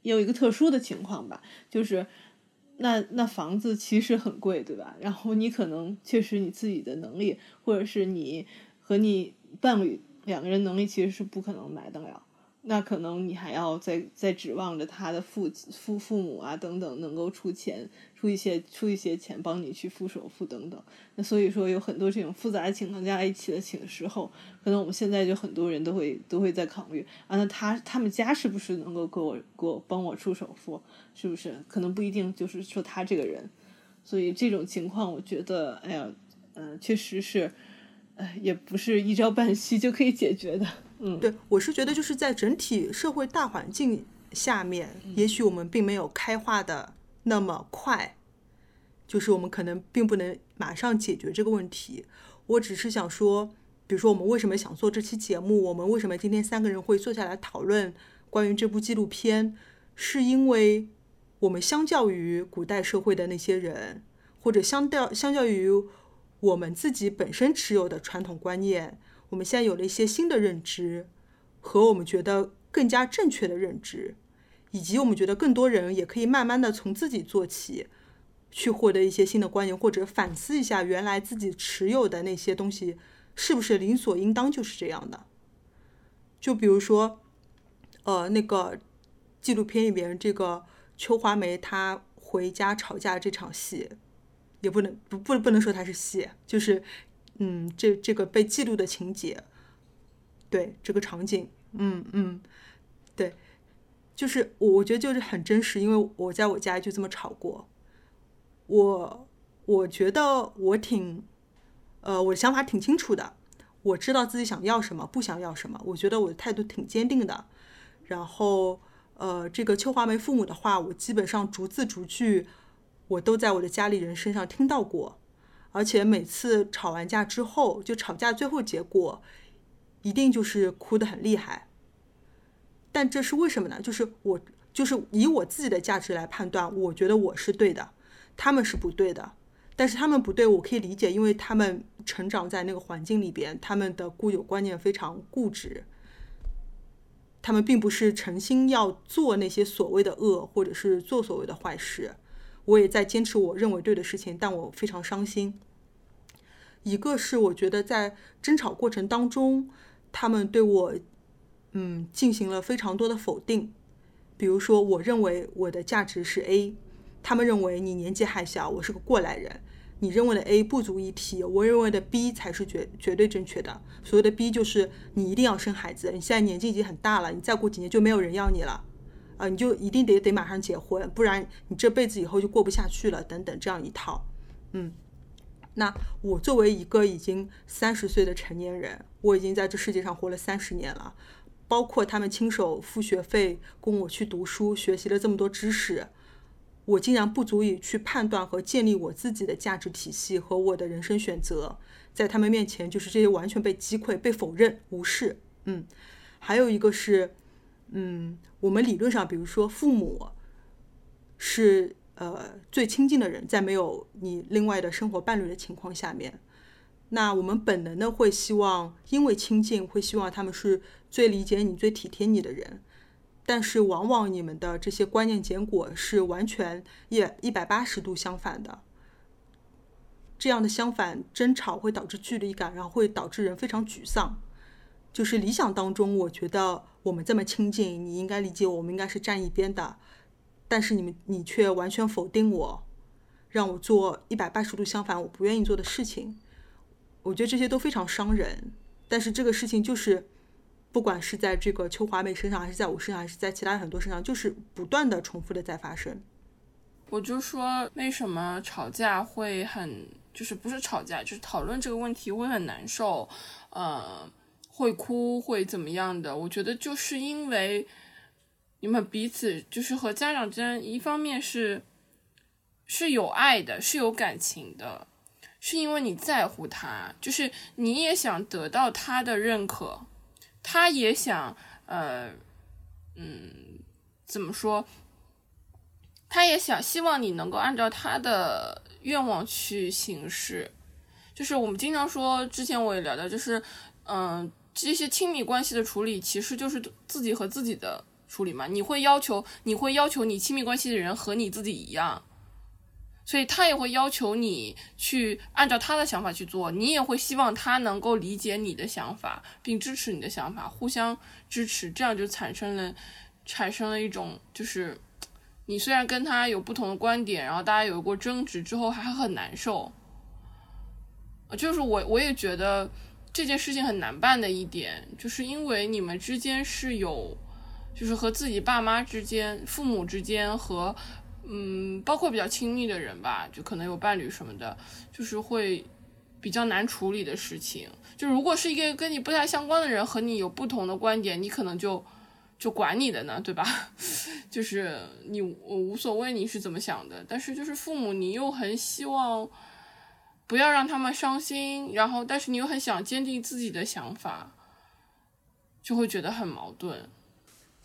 也有一个特殊的情况吧，就是。那那房子其实很贵，对吧？然后你可能确实你自己的能力，或者是你和你伴侣两个人能力其实是不可能买得了。那可能你还要再再指望着他的父父父母啊等等能够出钱出一些出一些钱帮你去付首付等等。那所以说有很多这种复杂的情况加在一起的请时候，可能我们现在就很多人都会都会在考虑啊，那他他们家是不是能够给我给我帮我出首付？是不是？可能不一定就是说他这个人。所以这种情况，我觉得，哎呀，嗯，确实是，呃，也不是一朝半夕就可以解决的。嗯，对，我是觉得就是在整体社会大环境下面，也许我们并没有开化的那么快，就是我们可能并不能马上解决这个问题。我只是想说，比如说我们为什么想做这期节目，我们为什么今天三个人会坐下来讨论关于这部纪录片，是因为我们相较于古代社会的那些人，或者相较相较于我们自己本身持有的传统观念，我们现在有了一些新的认知，和我们觉得更加正确的认知，以及我们觉得更多人也可以慢慢的从自己做起。去获得一些新的观念，或者反思一下原来自己持有的那些东西是不是理所应当就是这样的。就比如说，呃，那个纪录片里边这个邱华梅她回家吵架这场戏，也不能不不不能说它是戏，就是嗯，这这个被记录的情节，对这个场景，嗯嗯，对，就是我我觉得就是很真实，因为我在我家就这么吵过。我我觉得我挺，呃，我的想法挺清楚的，我知道自己想要什么，不想要什么。我觉得我的态度挺坚定的。然后，呃，这个邱华梅父母的话，我基本上逐字逐句，我都在我的家里人身上听到过。而且每次吵完架之后，就吵架最后结果，一定就是哭得很厉害。但这是为什么呢？就是我就是以我自己的价值来判断，我觉得我是对的。他们是不对的，但是他们不对，我可以理解，因为他们成长在那个环境里边，他们的固有观念非常固执，他们并不是诚心要做那些所谓的恶，或者是做所谓的坏事。我也在坚持我认为对的事情，但我非常伤心。一个是我觉得在争吵过程当中，他们对我，嗯，进行了非常多的否定，比如说，我认为我的价值是 A。他们认为你年纪还小，我是个过来人。你认为的 A 不足一提，我认为的 B 才是绝绝对正确的。所谓的 B 就是你一定要生孩子，你现在年纪已经很大了，你再过几年就没有人要你了，啊，你就一定得得马上结婚，不然你这辈子以后就过不下去了。等等这样一套，嗯，那我作为一个已经三十岁的成年人，我已经在这世界上活了三十年了，包括他们亲手付学费供我去读书，学习了这么多知识。我竟然不足以去判断和建立我自己的价值体系和我的人生选择，在他们面前就是这些完全被击溃、被否认、无视。嗯，还有一个是，嗯，我们理论上，比如说父母是呃最亲近的人，在没有你另外的生活伴侣的情况下面，那我们本能的会希望，因为亲近，会希望他们是最理解你、最体贴你的人。但是往往你们的这些观念结果是完全一一百八十度相反的。这样的相反争吵会导致距离感，然后会导致人非常沮丧。就是理想当中，我觉得我们这么亲近，你应该理解我们应该是站一边的。但是你们你却完全否定我，让我做一百八十度相反我不愿意做的事情。我觉得这些都非常伤人。但是这个事情就是。不管是在这个邱华美身上，还是在我身上，还是在其他很多身上，就是不断的重复的在发生。我就说，为什么吵架会很，就是不是吵架，就是讨论这个问题会很难受，呃，会哭，会怎么样的？我觉得就是因为你们彼此就是和家长之间，一方面是是有爱的，是有感情的，是因为你在乎他，就是你也想得到他的认可。他也想，呃，嗯，怎么说？他也想希望你能够按照他的愿望去行事。就是我们经常说，之前我也聊到，就是，嗯，这些亲密关系的处理，其实就是自己和自己的处理嘛。你会要求，你会要求你亲密关系的人和你自己一样。所以他也会要求你去按照他的想法去做，你也会希望他能够理解你的想法，并支持你的想法，互相支持，这样就产生了产生了一种就是，你虽然跟他有不同的观点，然后大家有过争执之后还很难受，就是我我也觉得这件事情很难办的一点，就是因为你们之间是有，就是和自己爸妈之间、父母之间和。嗯，包括比较亲密的人吧，就可能有伴侣什么的，就是会比较难处理的事情。就如果是一个跟你不太相关的人，和你有不同的观点，你可能就就管你的呢，对吧？就是你我无所谓你是怎么想的，但是就是父母，你又很希望，不要让他们伤心，然后但是你又很想坚定自己的想法，就会觉得很矛盾。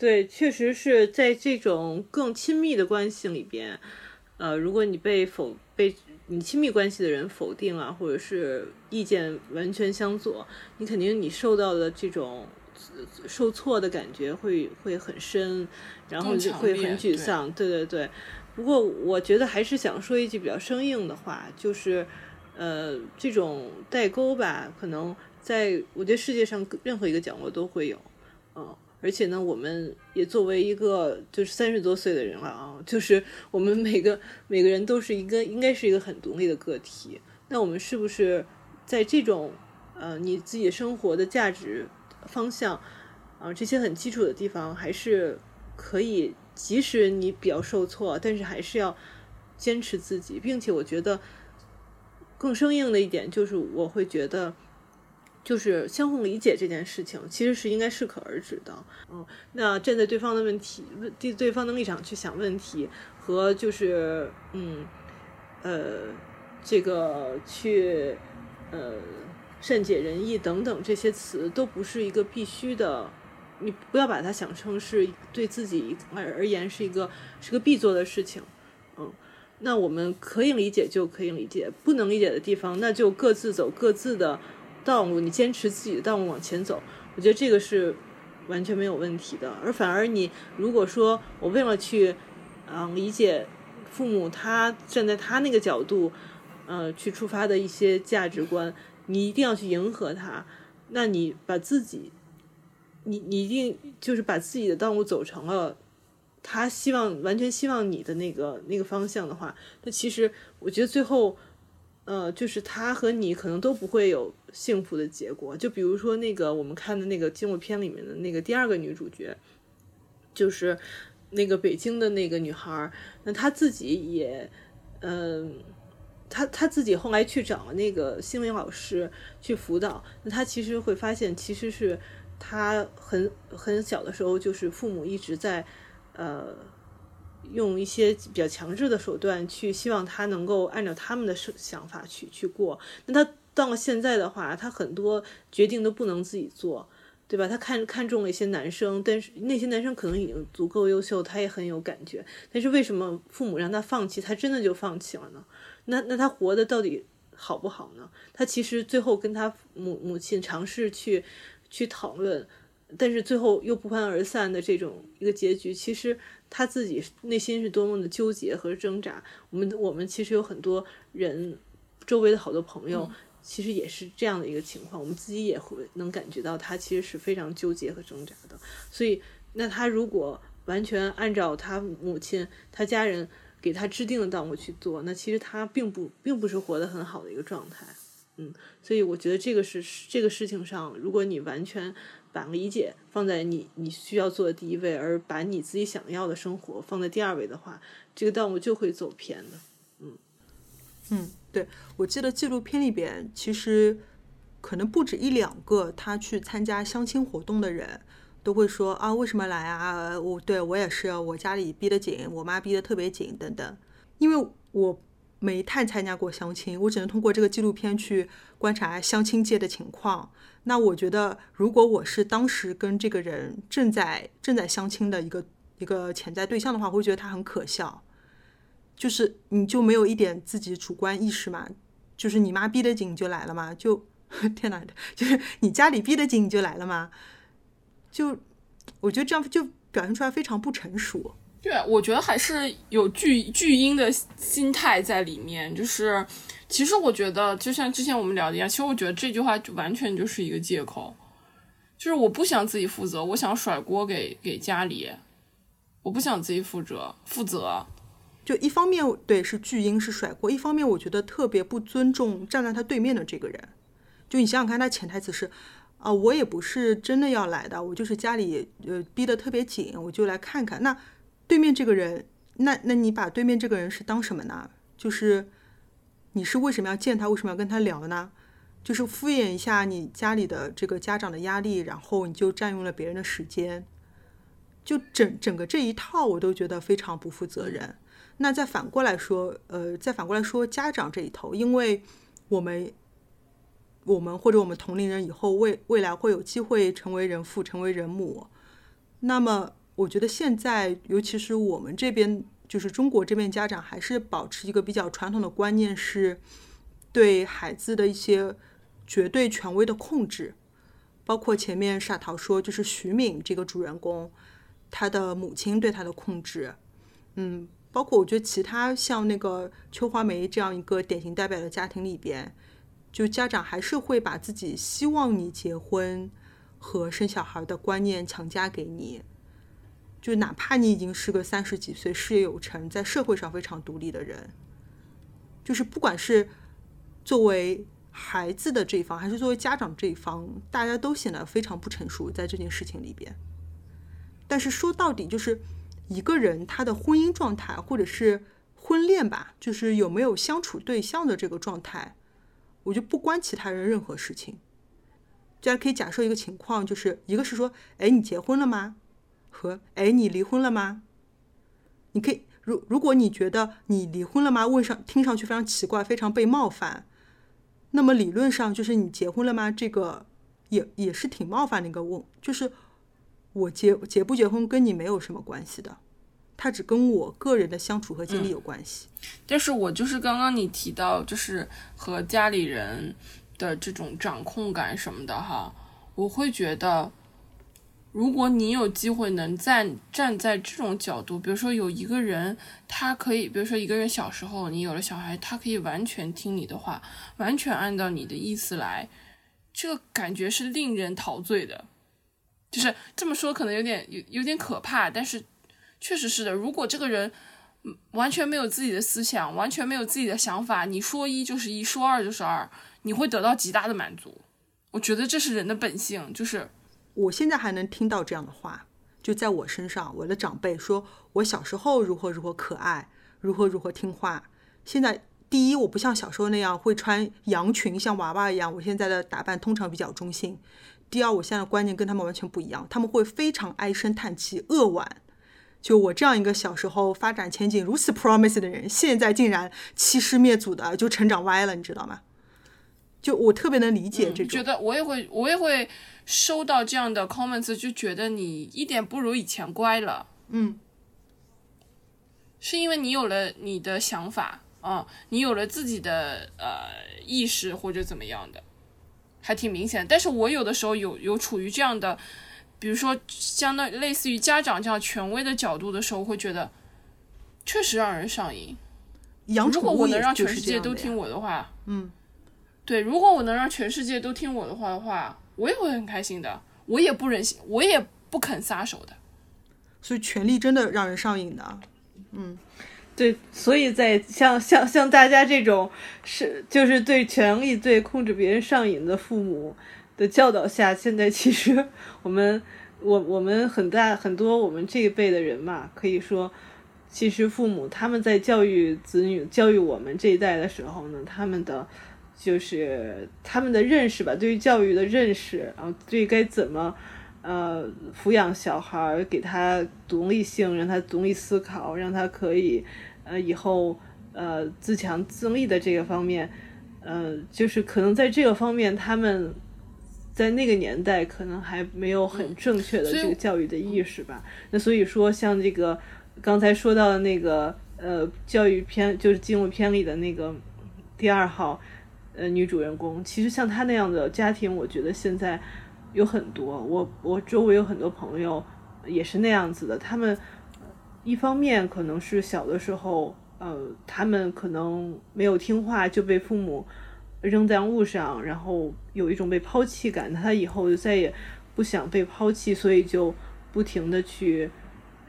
对，确实是在这种更亲密的关系里边，呃，如果你被否被你亲密关系的人否定啊，或者是意见完全相左，你肯定你受到的这种受挫的感觉会会很深，然后就会很沮丧。对对对。不过我觉得还是想说一句比较生硬的话，就是呃，这种代沟吧，可能在我觉得世界上任何一个角落都会有，嗯。而且呢，我们也作为一个就是三十多岁的人了啊，就是我们每个每个人都是一个应该是一个很独立的个体。那我们是不是在这种呃你自己生活的价值方向啊这些很基础的地方，还是可以，即使你比较受挫，但是还是要坚持自己，并且我觉得更生硬的一点就是，我会觉得。就是相互理解这件事情，其实是应该适可而止的。嗯，那站在对方的问题、对对方的立场去想问题，和就是嗯呃这个去呃善解人意等等这些词，都不是一个必须的。你不要把它想成是对自己而而言是一个是个必做的事情。嗯，那我们可以理解就可以理解，不能理解的地方，那就各自走各自的。道路，你坚持自己的道路往前走，我觉得这个是完全没有问题的。而反而你如果说我为了去，嗯，理解父母他站在他那个角度，呃，去出发的一些价值观，你一定要去迎合他，那你把自己，你你一定就是把自己的道路走成了他希望完全希望你的那个那个方向的话，那其实我觉得最后。呃，就是他和你可能都不会有幸福的结果。就比如说那个我们看的那个纪录片里面的那个第二个女主角，就是那个北京的那个女孩。那她自己也，嗯，她她自己后来去找那个心理老师去辅导。那她其实会发现，其实是她很很小的时候，就是父母一直在，呃。用一些比较强制的手段去希望他能够按照他们的想法去去过。那他到了现在的话，他很多决定都不能自己做，对吧？他看看中了一些男生，但是那些男生可能已经足够优秀，他也很有感觉。但是为什么父母让他放弃，他真的就放弃了呢？那那他活的到底好不好呢？他其实最后跟他母母亲尝试去去讨论，但是最后又不欢而散的这种一个结局，其实。他自己内心是多么的纠结和挣扎。我们我们其实有很多人，周围的好多朋友，其实也是这样的一个情况。我们自己也会能感觉到他其实是非常纠结和挣扎的。所以，那他如果完全按照他母亲、他家人给他制定的道路去做，那其实他并不并不是活得很好的一个状态。嗯，所以我觉得这个是这个事情上，如果你完全。把理解放在你你需要做的第一位，而把你自己想要的生活放在第二位的话，这个道路就会走偏的。嗯嗯，对，我记得纪录片里边其实可能不止一两个他去参加相亲活动的人都会说啊，为什么来啊？我对我也是，我家里逼得紧，我妈逼得特别紧等等。因为我没太参加过相亲，我只能通过这个纪录片去观察相亲界的情况。那我觉得，如果我是当时跟这个人正在正在相亲的一个一个潜在对象的话，我会觉得他很可笑。就是你就没有一点自己主观意识嘛？就是你妈逼得紧你就来了嘛？就 天哪，就是你家里逼得紧你就来了嘛？就我觉得这样就表现出来非常不成熟。对，我觉得还是有巨巨婴的心态在里面，就是。其实我觉得，就像之前我们聊的一样，其实我觉得这句话就完全就是一个借口，就是我不想自己负责，我想甩锅给给家里，我不想自己负责负责。就一方面对是巨婴是甩锅，一方面我觉得特别不尊重站在他对面的这个人。就你想想看，他潜台词是啊，我也不是真的要来的，我就是家里呃逼得特别紧，我就来看看。那对面这个人，那那你把对面这个人是当什么呢？就是。你是为什么要见他？为什么要跟他聊呢？就是敷衍一下你家里的这个家长的压力，然后你就占用了别人的时间，就整整个这一套我都觉得非常不负责任。那再反过来说，呃，再反过来说家长这一头，因为我们我们或者我们同龄人以后未未来会有机会成为人父，成为人母。那么，我觉得现在，尤其是我们这边，就是中国这边家长，还是保持一个比较传统的观念，是对孩子的一些绝对权威的控制。包括前面傻桃说，就是徐敏这个主人公，他的母亲对他的控制，嗯，包括我觉得其他像那个邱华梅这样一个典型代表的家庭里边，就家长还是会把自己希望你结婚和生小孩的观念强加给你，就哪怕你已经是个三十几岁、事业有成、在社会上非常独立的人，就是不管是作为。孩子的这一方，还是作为家长这一方，大家都显得非常不成熟，在这件事情里边。但是说到底，就是一个人他的婚姻状态，或者是婚恋吧，就是有没有相处对象的这个状态，我就不关其他人任何事情。大家可以假设一个情况，就是一个是说，哎，你结婚了吗？和哎，你离婚了吗？你可以，如如果你觉得你离婚了吗？问上听上去非常奇怪，非常被冒犯。那么理论上就是你结婚了吗？这个也也是挺冒犯的一个问，就是我结结不结婚跟你没有什么关系的，他只跟我个人的相处和经历有关系。但是我就是刚刚你提到，就是和家里人的这种掌控感什么的哈，我会觉得。如果你有机会能站站在这种角度，比如说有一个人，他可以，比如说一个人小时候你有了小孩，他可以完全听你的话，完全按照你的意思来，这个感觉是令人陶醉的。就是这么说可能有点有有点可怕，但是确实是的。如果这个人完全没有自己的思想，完全没有自己的想法，你说一就是一，说二就是二，你会得到极大的满足。我觉得这是人的本性，就是。我现在还能听到这样的话，就在我身上，我的长辈说我小时候如何如何可爱，如何如何听话。现在第一，我不像小时候那样会穿羊裙，像娃娃一样。我现在的打扮通常比较中性。第二，我现在的观念跟他们完全不一样，他们会非常唉声叹气、扼腕。就我这样一个小时候发展前景如此 promise 的人，现在竟然欺师灭祖的就成长歪了，你知道吗？就我特别能理解这种。觉得我也会，我也会。收到这样的 comments 就觉得你一点不如以前乖了，嗯，是因为你有了你的想法啊，你有了自己的呃意识或者怎么样的，还挺明显。但是我有的时候有有处于这样的，比如说相当类似于家长这样权威的角度的时候，会觉得确实让人上瘾。如果我能让全世界都听我的话，嗯，对，如果我能让全世界都听我的话的话。我也会很开心的，我也不忍心，我也不肯撒手的，所以权力真的让人上瘾的，嗯，对，所以在像像像大家这种是就是对权力对控制别人上瘾的父母的教导下，现在其实我们 我我们很大很多我们这一辈的人嘛，可以说，其实父母他们在教育子女、教育我们这一代的时候呢，他们的。就是他们的认识吧，对于教育的认识，然后对该怎么，呃，抚养小孩，给他独立性，让他独立思考，让他可以，呃，以后呃自强自立的这个方面，呃，就是可能在这个方面，他们在那个年代可能还没有很正确的这个教育的意识吧。那所以说，像这个刚才说到的那个呃教育片，就是纪录片里的那个第二号。呃，女主人公其实像她那样的家庭，我觉得现在有很多。我我周围有很多朋友也是那样子的。他们一方面可能是小的时候，呃，他们可能没有听话就被父母扔在路上，然后有一种被抛弃感。他以后就再也不想被抛弃，所以就不停的去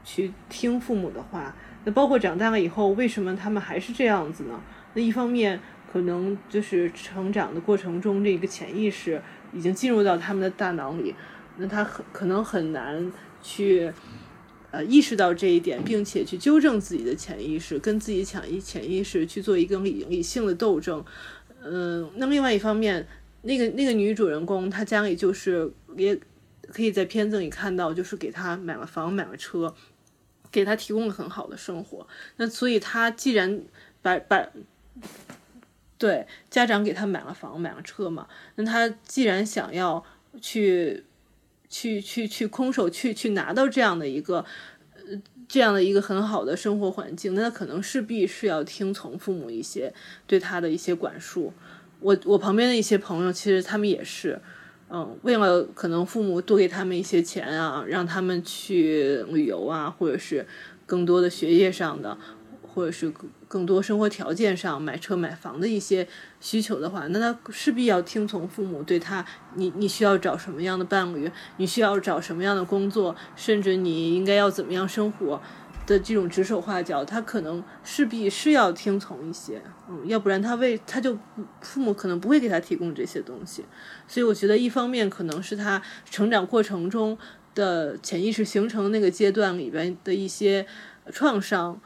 去听父母的话。那包括长大了以后，为什么他们还是这样子呢？那一方面。可能就是成长的过程中，这个潜意识已经进入到他们的大脑里，那他很可能很难去呃意识到这一点，并且去纠正自己的潜意识，跟自己潜意潜意识去做一个理理性的斗争。嗯，那另外一方面，那个那个女主人公，她家里就是也可以在片子里看到，就是给她买了房，买了车，给她提供了很好的生活。那所以她既然把把对，家长给他买了房，买了车嘛，那他既然想要去，去去去空手去去拿到这样的一个，呃，这样的一个很好的生活环境，那他可能势必是要听从父母一些对他的一些管束。我我旁边的一些朋友，其实他们也是，嗯，为了可能父母多给他们一些钱啊，让他们去旅游啊，或者是更多的学业上的。或者是更多生活条件上买车买房的一些需求的话，那他势必要听从父母对他，你你需要找什么样的伴侣，你需要找什么样的工作，甚至你应该要怎么样生活的这种指手画脚，他可能势必是要听从一些，嗯，要不然他为他就父母可能不会给他提供这些东西，所以我觉得一方面可能是他成长过程中的潜意识形成那个阶段里边的一些创伤。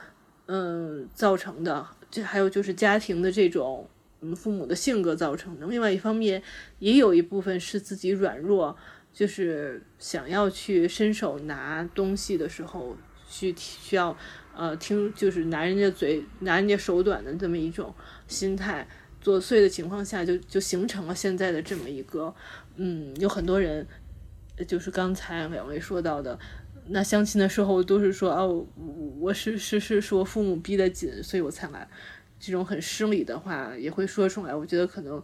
嗯，造成的，这还有就是家庭的这种，嗯，父母的性格造成的。另外一方面，也有一部分是自己软弱，就是想要去伸手拿东西的时候，去需要，呃，听就是拿人家嘴、拿人家手短的这么一种心态作祟的情况下，就就形成了现在的这么一个，嗯，有很多人，就是刚才两位说到的。那相亲的时候都是说哦，我是是是是我父母逼得紧，所以我才来。这种很失礼的话也会说出来。我觉得可能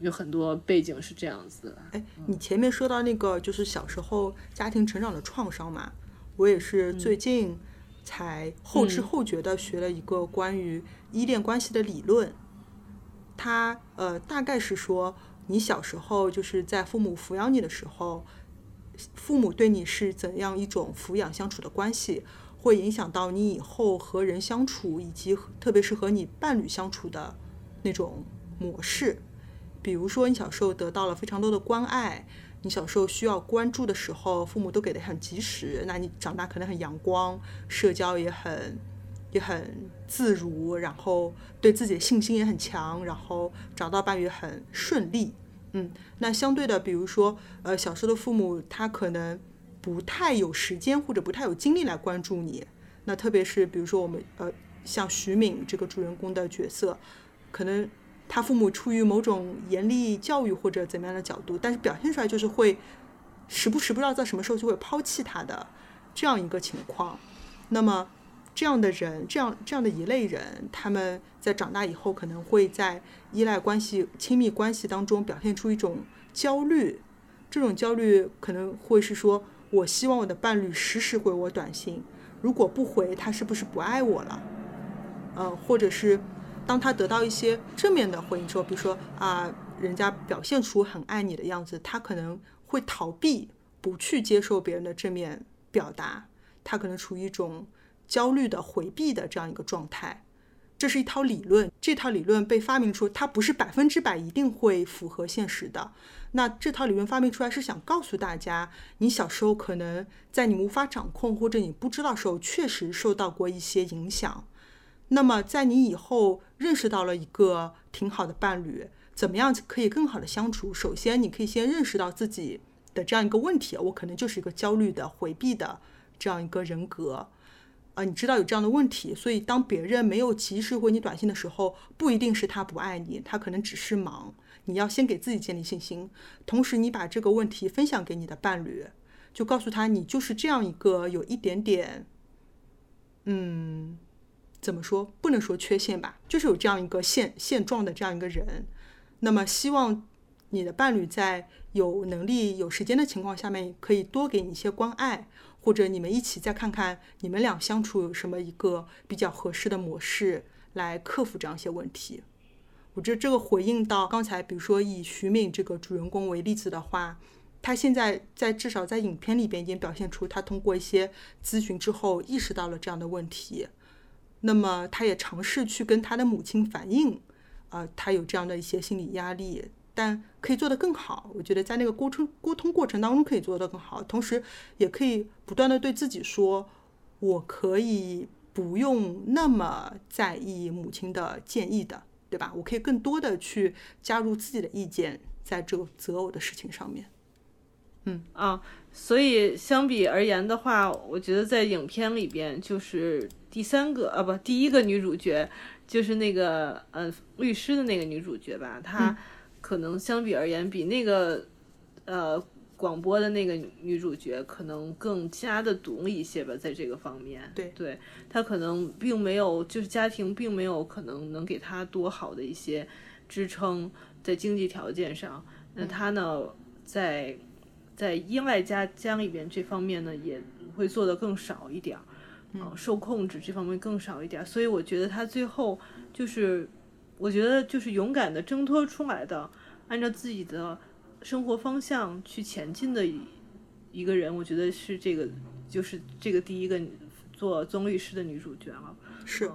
有很多背景是这样子的。哎，你前面说到那个就是小时候家庭成长的创伤嘛，我也是最近才后知后觉的学了一个关于依恋关系的理论。它呃大概是说，你小时候就是在父母抚养你的时候。父母对你是怎样一种抚养相处的关系，会影响到你以后和人相处，以及特别是和你伴侣相处的那种模式。比如说，你小时候得到了非常多的关爱，你小时候需要关注的时候，父母都给的很及时，那你长大可能很阳光，社交也很也很自如，然后对自己的信心也很强，然后找到伴侣很顺利。嗯，那相对的，比如说，呃，小时候的父母他可能不太有时间或者不太有精力来关注你。那特别是比如说我们，呃，像徐敏这个主人公的角色，可能他父母出于某种严厉教育或者怎么样的角度，但是表现出来就是会时不时不知道在什么时候就会抛弃他的这样一个情况。那么。这样的人，这样这样的一类人，他们在长大以后可能会在依赖关系、亲密关系当中表现出一种焦虑。这种焦虑可能会是说，我希望我的伴侣时时回我短信，如果不回，他是不是不爱我了？呃，或者是当他得到一些正面的回应之后，比如说啊，人家表现出很爱你的样子，他可能会逃避，不去接受别人的正面表达，他可能处于一种。焦虑的回避的这样一个状态，这是一套理论。这套理论被发明出，它不是百分之百一定会符合现实的。那这套理论发明出来是想告诉大家，你小时候可能在你无法掌控或者你不知道时候，确实受到过一些影响。那么在你以后认识到了一个挺好的伴侣，怎么样可以更好的相处？首先，你可以先认识到自己的这样一个问题：我可能就是一个焦虑的回避的这样一个人格。啊，你知道有这样的问题，所以当别人没有及时回你短信的时候，不一定是他不爱你，他可能只是忙。你要先给自己建立信心，同时你把这个问题分享给你的伴侣，就告诉他你就是这样一个有一点点，嗯，怎么说？不能说缺陷吧，就是有这样一个现现状的这样一个人。那么希望你的伴侣在有能力、有时间的情况下面，可以多给你一些关爱。或者你们一起再看看，你们俩相处有什么一个比较合适的模式来克服这样一些问题？我觉得这个回应到刚才，比如说以徐敏这个主人公为例子的话，他现在在至少在影片里边已经表现出他通过一些咨询之后意识到了这样的问题，那么他也尝试去跟他的母亲反映，啊，他有这样的一些心理压力。但可以做得更好，我觉得在那个沟通沟通过程当中可以做得更好，同时也可以不断的对自己说，我可以不用那么在意母亲的建议的，对吧？我可以更多的去加入自己的意见在这个择偶的事情上面。嗯啊，所以相比而言的话，我觉得在影片里边就是。第三个啊不第一个女主角就是那个呃律师的那个女主角吧，她可能相比而言比那个呃广播的那个女主角可能更加的独立一些吧，在这个方面，对对，她可能并没有就是家庭并没有可能能给她多好的一些支撑在经济条件上，那她呢在在依赖家家里边这方面呢也会做的更少一点儿。啊，受控制这方面更少一点，所以我觉得他最后就是，我觉得就是勇敢的挣脱出来的，按照自己的生活方向去前进的一一个人，我觉得是这个，就是这个第一个做宗律师的女主角了。是，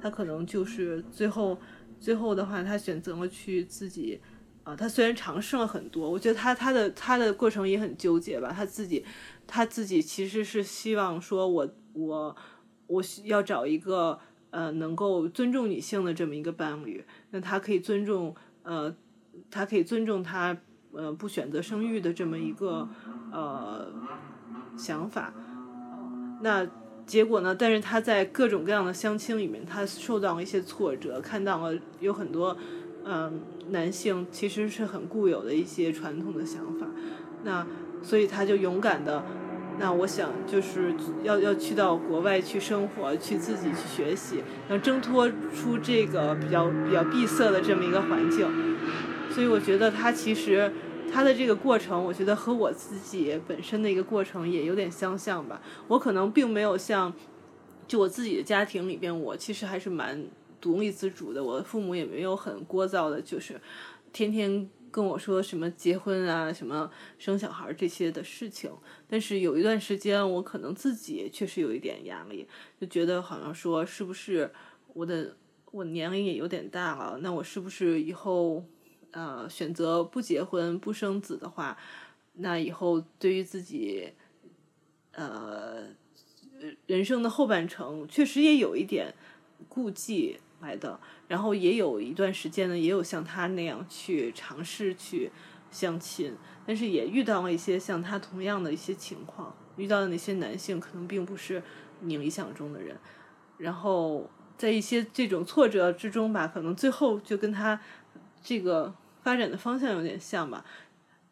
她可能就是最后，最后的话，她选择了去自己。啊，她虽然尝试了很多，我觉得她她的她的过程也很纠结吧。她自己，她自己其实是希望说我，我我需要找一个呃能够尊重女性的这么一个伴侣，那他可以尊重呃，他可以尊重她呃不选择生育的这么一个呃想法。那结果呢？但是他在各种各样的相亲里面，他受到了一些挫折，看到了有很多嗯、男性其实是很固有的一些传统的想法，那所以他就勇敢的。那我想就是要要去到国外去生活，去自己去学习，能挣脱出这个比较比较闭塞的这么一个环境。所以我觉得他其实他的这个过程，我觉得和我自己本身的一个过程也有点相像吧。我可能并没有像就我自己的家庭里边，我其实还是蛮独立自主的。我的父母也没有很聒噪的，就是天天。跟我说什么结婚啊，什么生小孩这些的事情，但是有一段时间，我可能自己确实有一点压力，就觉得好像说是不是我的我年龄也有点大了，那我是不是以后呃选择不结婚不生子的话，那以后对于自己呃人生的后半程，确实也有一点顾忌来的。然后也有一段时间呢，也有像他那样去尝试去相亲，但是也遇到了一些像他同样的一些情况，遇到的那些男性可能并不是你理想中的人，然后在一些这种挫折之中吧，可能最后就跟他这个发展的方向有点像吧。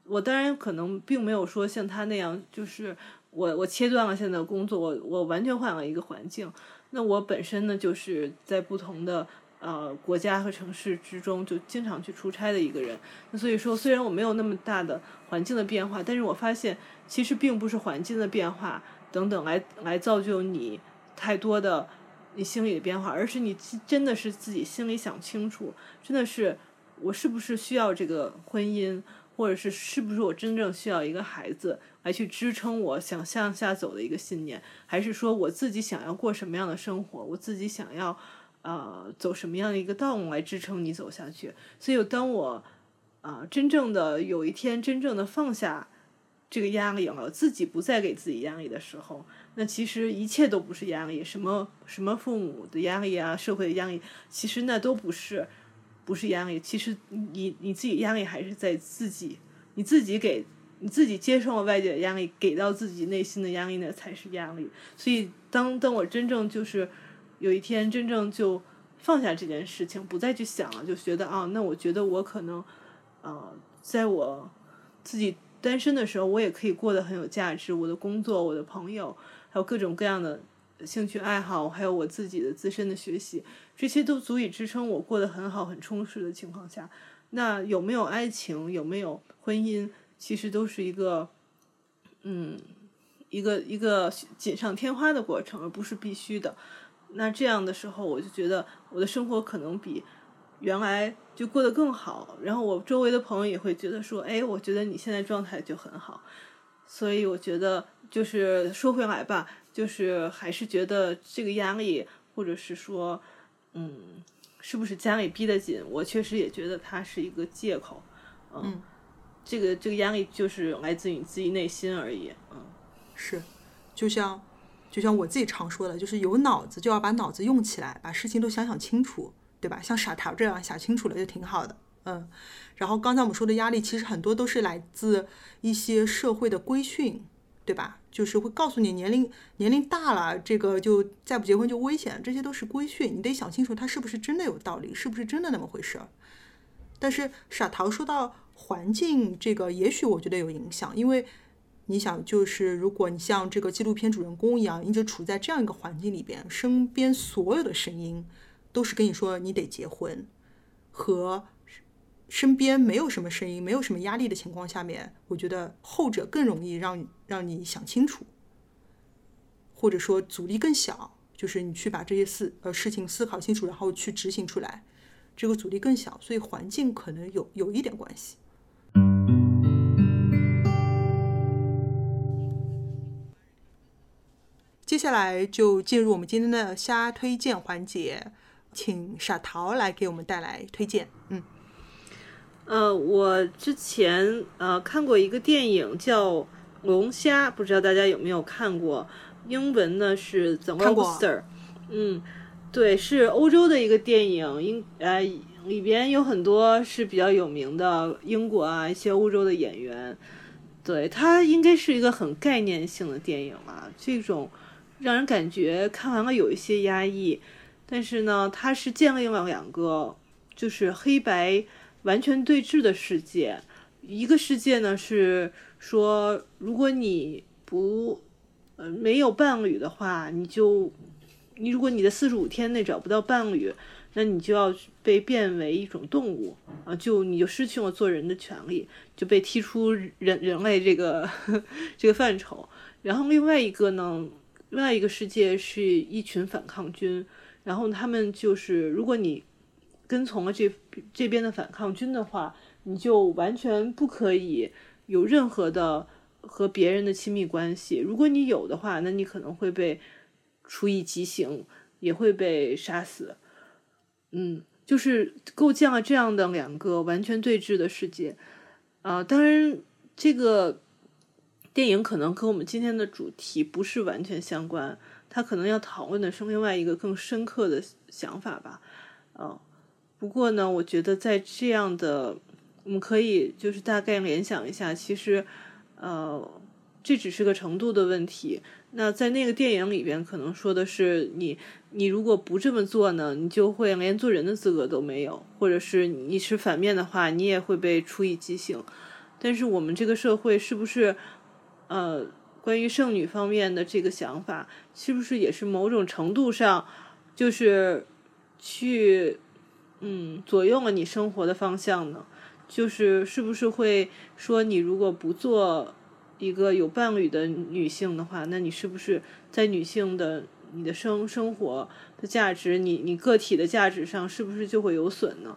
我当然可能并没有说像他那样，就是我我切断了现在的工作，我我完全换了一个环境。那我本身呢，就是在不同的。呃，国家和城市之中就经常去出差的一个人，那所以说虽然我没有那么大的环境的变化，但是我发现其实并不是环境的变化等等来来造就你太多的你心里的变化，而是你真的是自己心里想清楚，真的是我是不是需要这个婚姻，或者是是不是我真正需要一个孩子来去支撑我想向下走的一个信念，还是说我自己想要过什么样的生活，我自己想要。呃，走什么样的一个道路来支撑你走下去？所以，当我啊、真正的有一天真正的放下这个压力了，自己不再给自己压力的时候，那其实一切都不是压力，什么什么父母的压力啊，社会的压力，其实那都不是不是压力。其实你你自己压力还是在自己，你自己给你自己接受了外界的压力，给到自己内心的压力，呢才是压力。所以，当当我真正就是。有一天真正就放下这件事情，不再去想了，就觉得啊，那我觉得我可能，呃，在我自己单身的时候，我也可以过得很有价值。我的工作、我的朋友，还有各种各样的兴趣爱好，还有我自己的自身的学习，这些都足以支撑我过得很好、很充实的情况下，那有没有爱情，有没有婚姻，其实都是一个，嗯，一个一个锦上添花的过程，而不是必须的。那这样的时候，我就觉得我的生活可能比原来就过得更好。然后我周围的朋友也会觉得说：“哎，我觉得你现在状态就很好。”所以我觉得，就是说回来吧，就是还是觉得这个压力，或者是说，嗯，是不是家里逼得紧？我确实也觉得它是一个借口。嗯，这个这个压力就是来自于你自己内心而已。嗯，是，就像。就像我自己常说的，就是有脑子就要把脑子用起来，把事情都想想清楚，对吧？像傻桃这样想清楚了就挺好的，嗯。然后刚才我们说的压力，其实很多都是来自一些社会的规训，对吧？就是会告诉你年龄年龄大了，这个就再不结婚就危险，这些都是规训，你得想清楚它是不是真的有道理，是不是真的那么回事儿。但是傻桃说到环境这个，也许我觉得有影响，因为你想，就是如果你像这个纪录片主人公一样，一直处在这样一个环境里边，身边所有的声音都是跟你说你得结婚，和身边没有什么声音、没有什么压力的情况下面，我觉得后者更容易让让你想清楚，或者说阻力更小，就是你去把这些事呃事情思考清楚，然后去执行出来，这个阻力更小，所以环境可能有有一点关系。接下来就进入我们今天的瞎推荐环节，请傻桃来给我们带来推荐。嗯，呃，我之前呃看过一个电影叫《龙虾》，不知道大家有没有看过？英文呢是《The Lobster》。嗯，对，是欧洲的一个电影，英呃里边有很多是比较有名的英国啊一些欧洲的演员。对，它应该是一个很概念性的电影啊，这种。让人感觉看完了有一些压抑，但是呢，它是建立了两个就是黑白完全对峙的世界。一个世界呢是说，如果你不呃没有伴侣的话，你就你如果你的四十五天内找不到伴侣，那你就要被变为一种动物啊，就你就失去了做人的权利，就被踢出人人类这个 这个范畴。然后另外一个呢？另外一个世界是一群反抗军，然后他们就是，如果你跟从了这这边的反抗军的话，你就完全不可以有任何的和别人的亲密关系。如果你有的话，那你可能会被处以极刑，也会被杀死。嗯，就是构建了这样的两个完全对峙的世界。啊，当然这个。电影可能跟我们今天的主题不是完全相关，它可能要讨论的是另外一个更深刻的想法吧。嗯，不过呢，我觉得在这样的，我们可以就是大概联想一下，其实，呃，这只是个程度的问题。那在那个电影里边，可能说的是你，你如果不这么做呢，你就会连做人的资格都没有，或者是你是反面的话，你也会被处以极刑。但是我们这个社会是不是？呃，关于剩女方面的这个想法，是不是也是某种程度上，就是去嗯左右了你生活的方向呢？就是是不是会说，你如果不做一个有伴侣的女性的话，那你是不是在女性的你的生生活的价值，你你个体的价值上，是不是就会有损呢？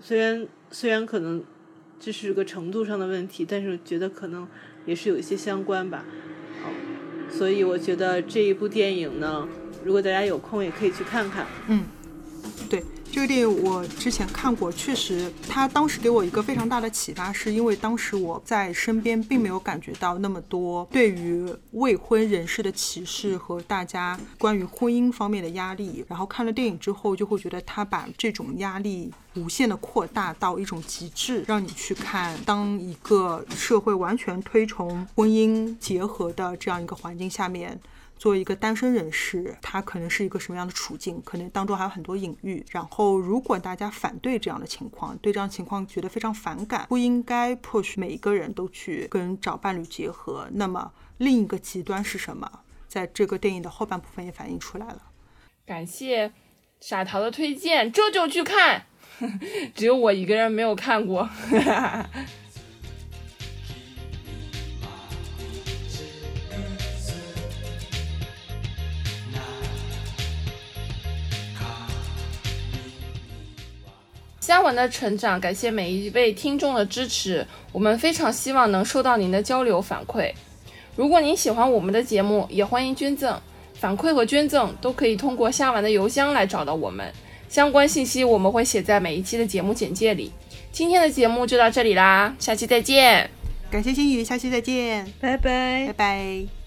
虽然虽然可能这是个程度上的问题，但是觉得可能。也是有一些相关吧，好，所以我觉得这一部电影呢，如果大家有空也可以去看看。嗯，对。这个电影我之前看过，确实，它当时给我一个非常大的启发，是因为当时我在身边并没有感觉到那么多对于未婚人士的歧视和大家关于婚姻方面的压力。然后看了电影之后，就会觉得他把这种压力无限的扩大到一种极致，让你去看，当一个社会完全推崇婚姻结合的这样一个环境下面。作为一个单身人士，他可能是一个什么样的处境？可能当中还有很多隐喻。然后，如果大家反对这样的情况，对这样情况觉得非常反感，不应该迫使每一个人都去跟找伴侣结合。那么，另一个极端是什么？在这个电影的后半部分也反映出来了。感谢傻桃的推荐，这就去看。只有我一个人没有看过。嘉文的成长，感谢每一位听众的支持，我们非常希望能收到您的交流反馈。如果您喜欢我们的节目，也欢迎捐赠，反馈和捐赠都可以通过虾丸的邮箱来找到我们，相关信息我们会写在每一期的节目简介里。今天的节目就到这里啦，下期再见，感谢心雨，下期再见，拜拜，拜拜。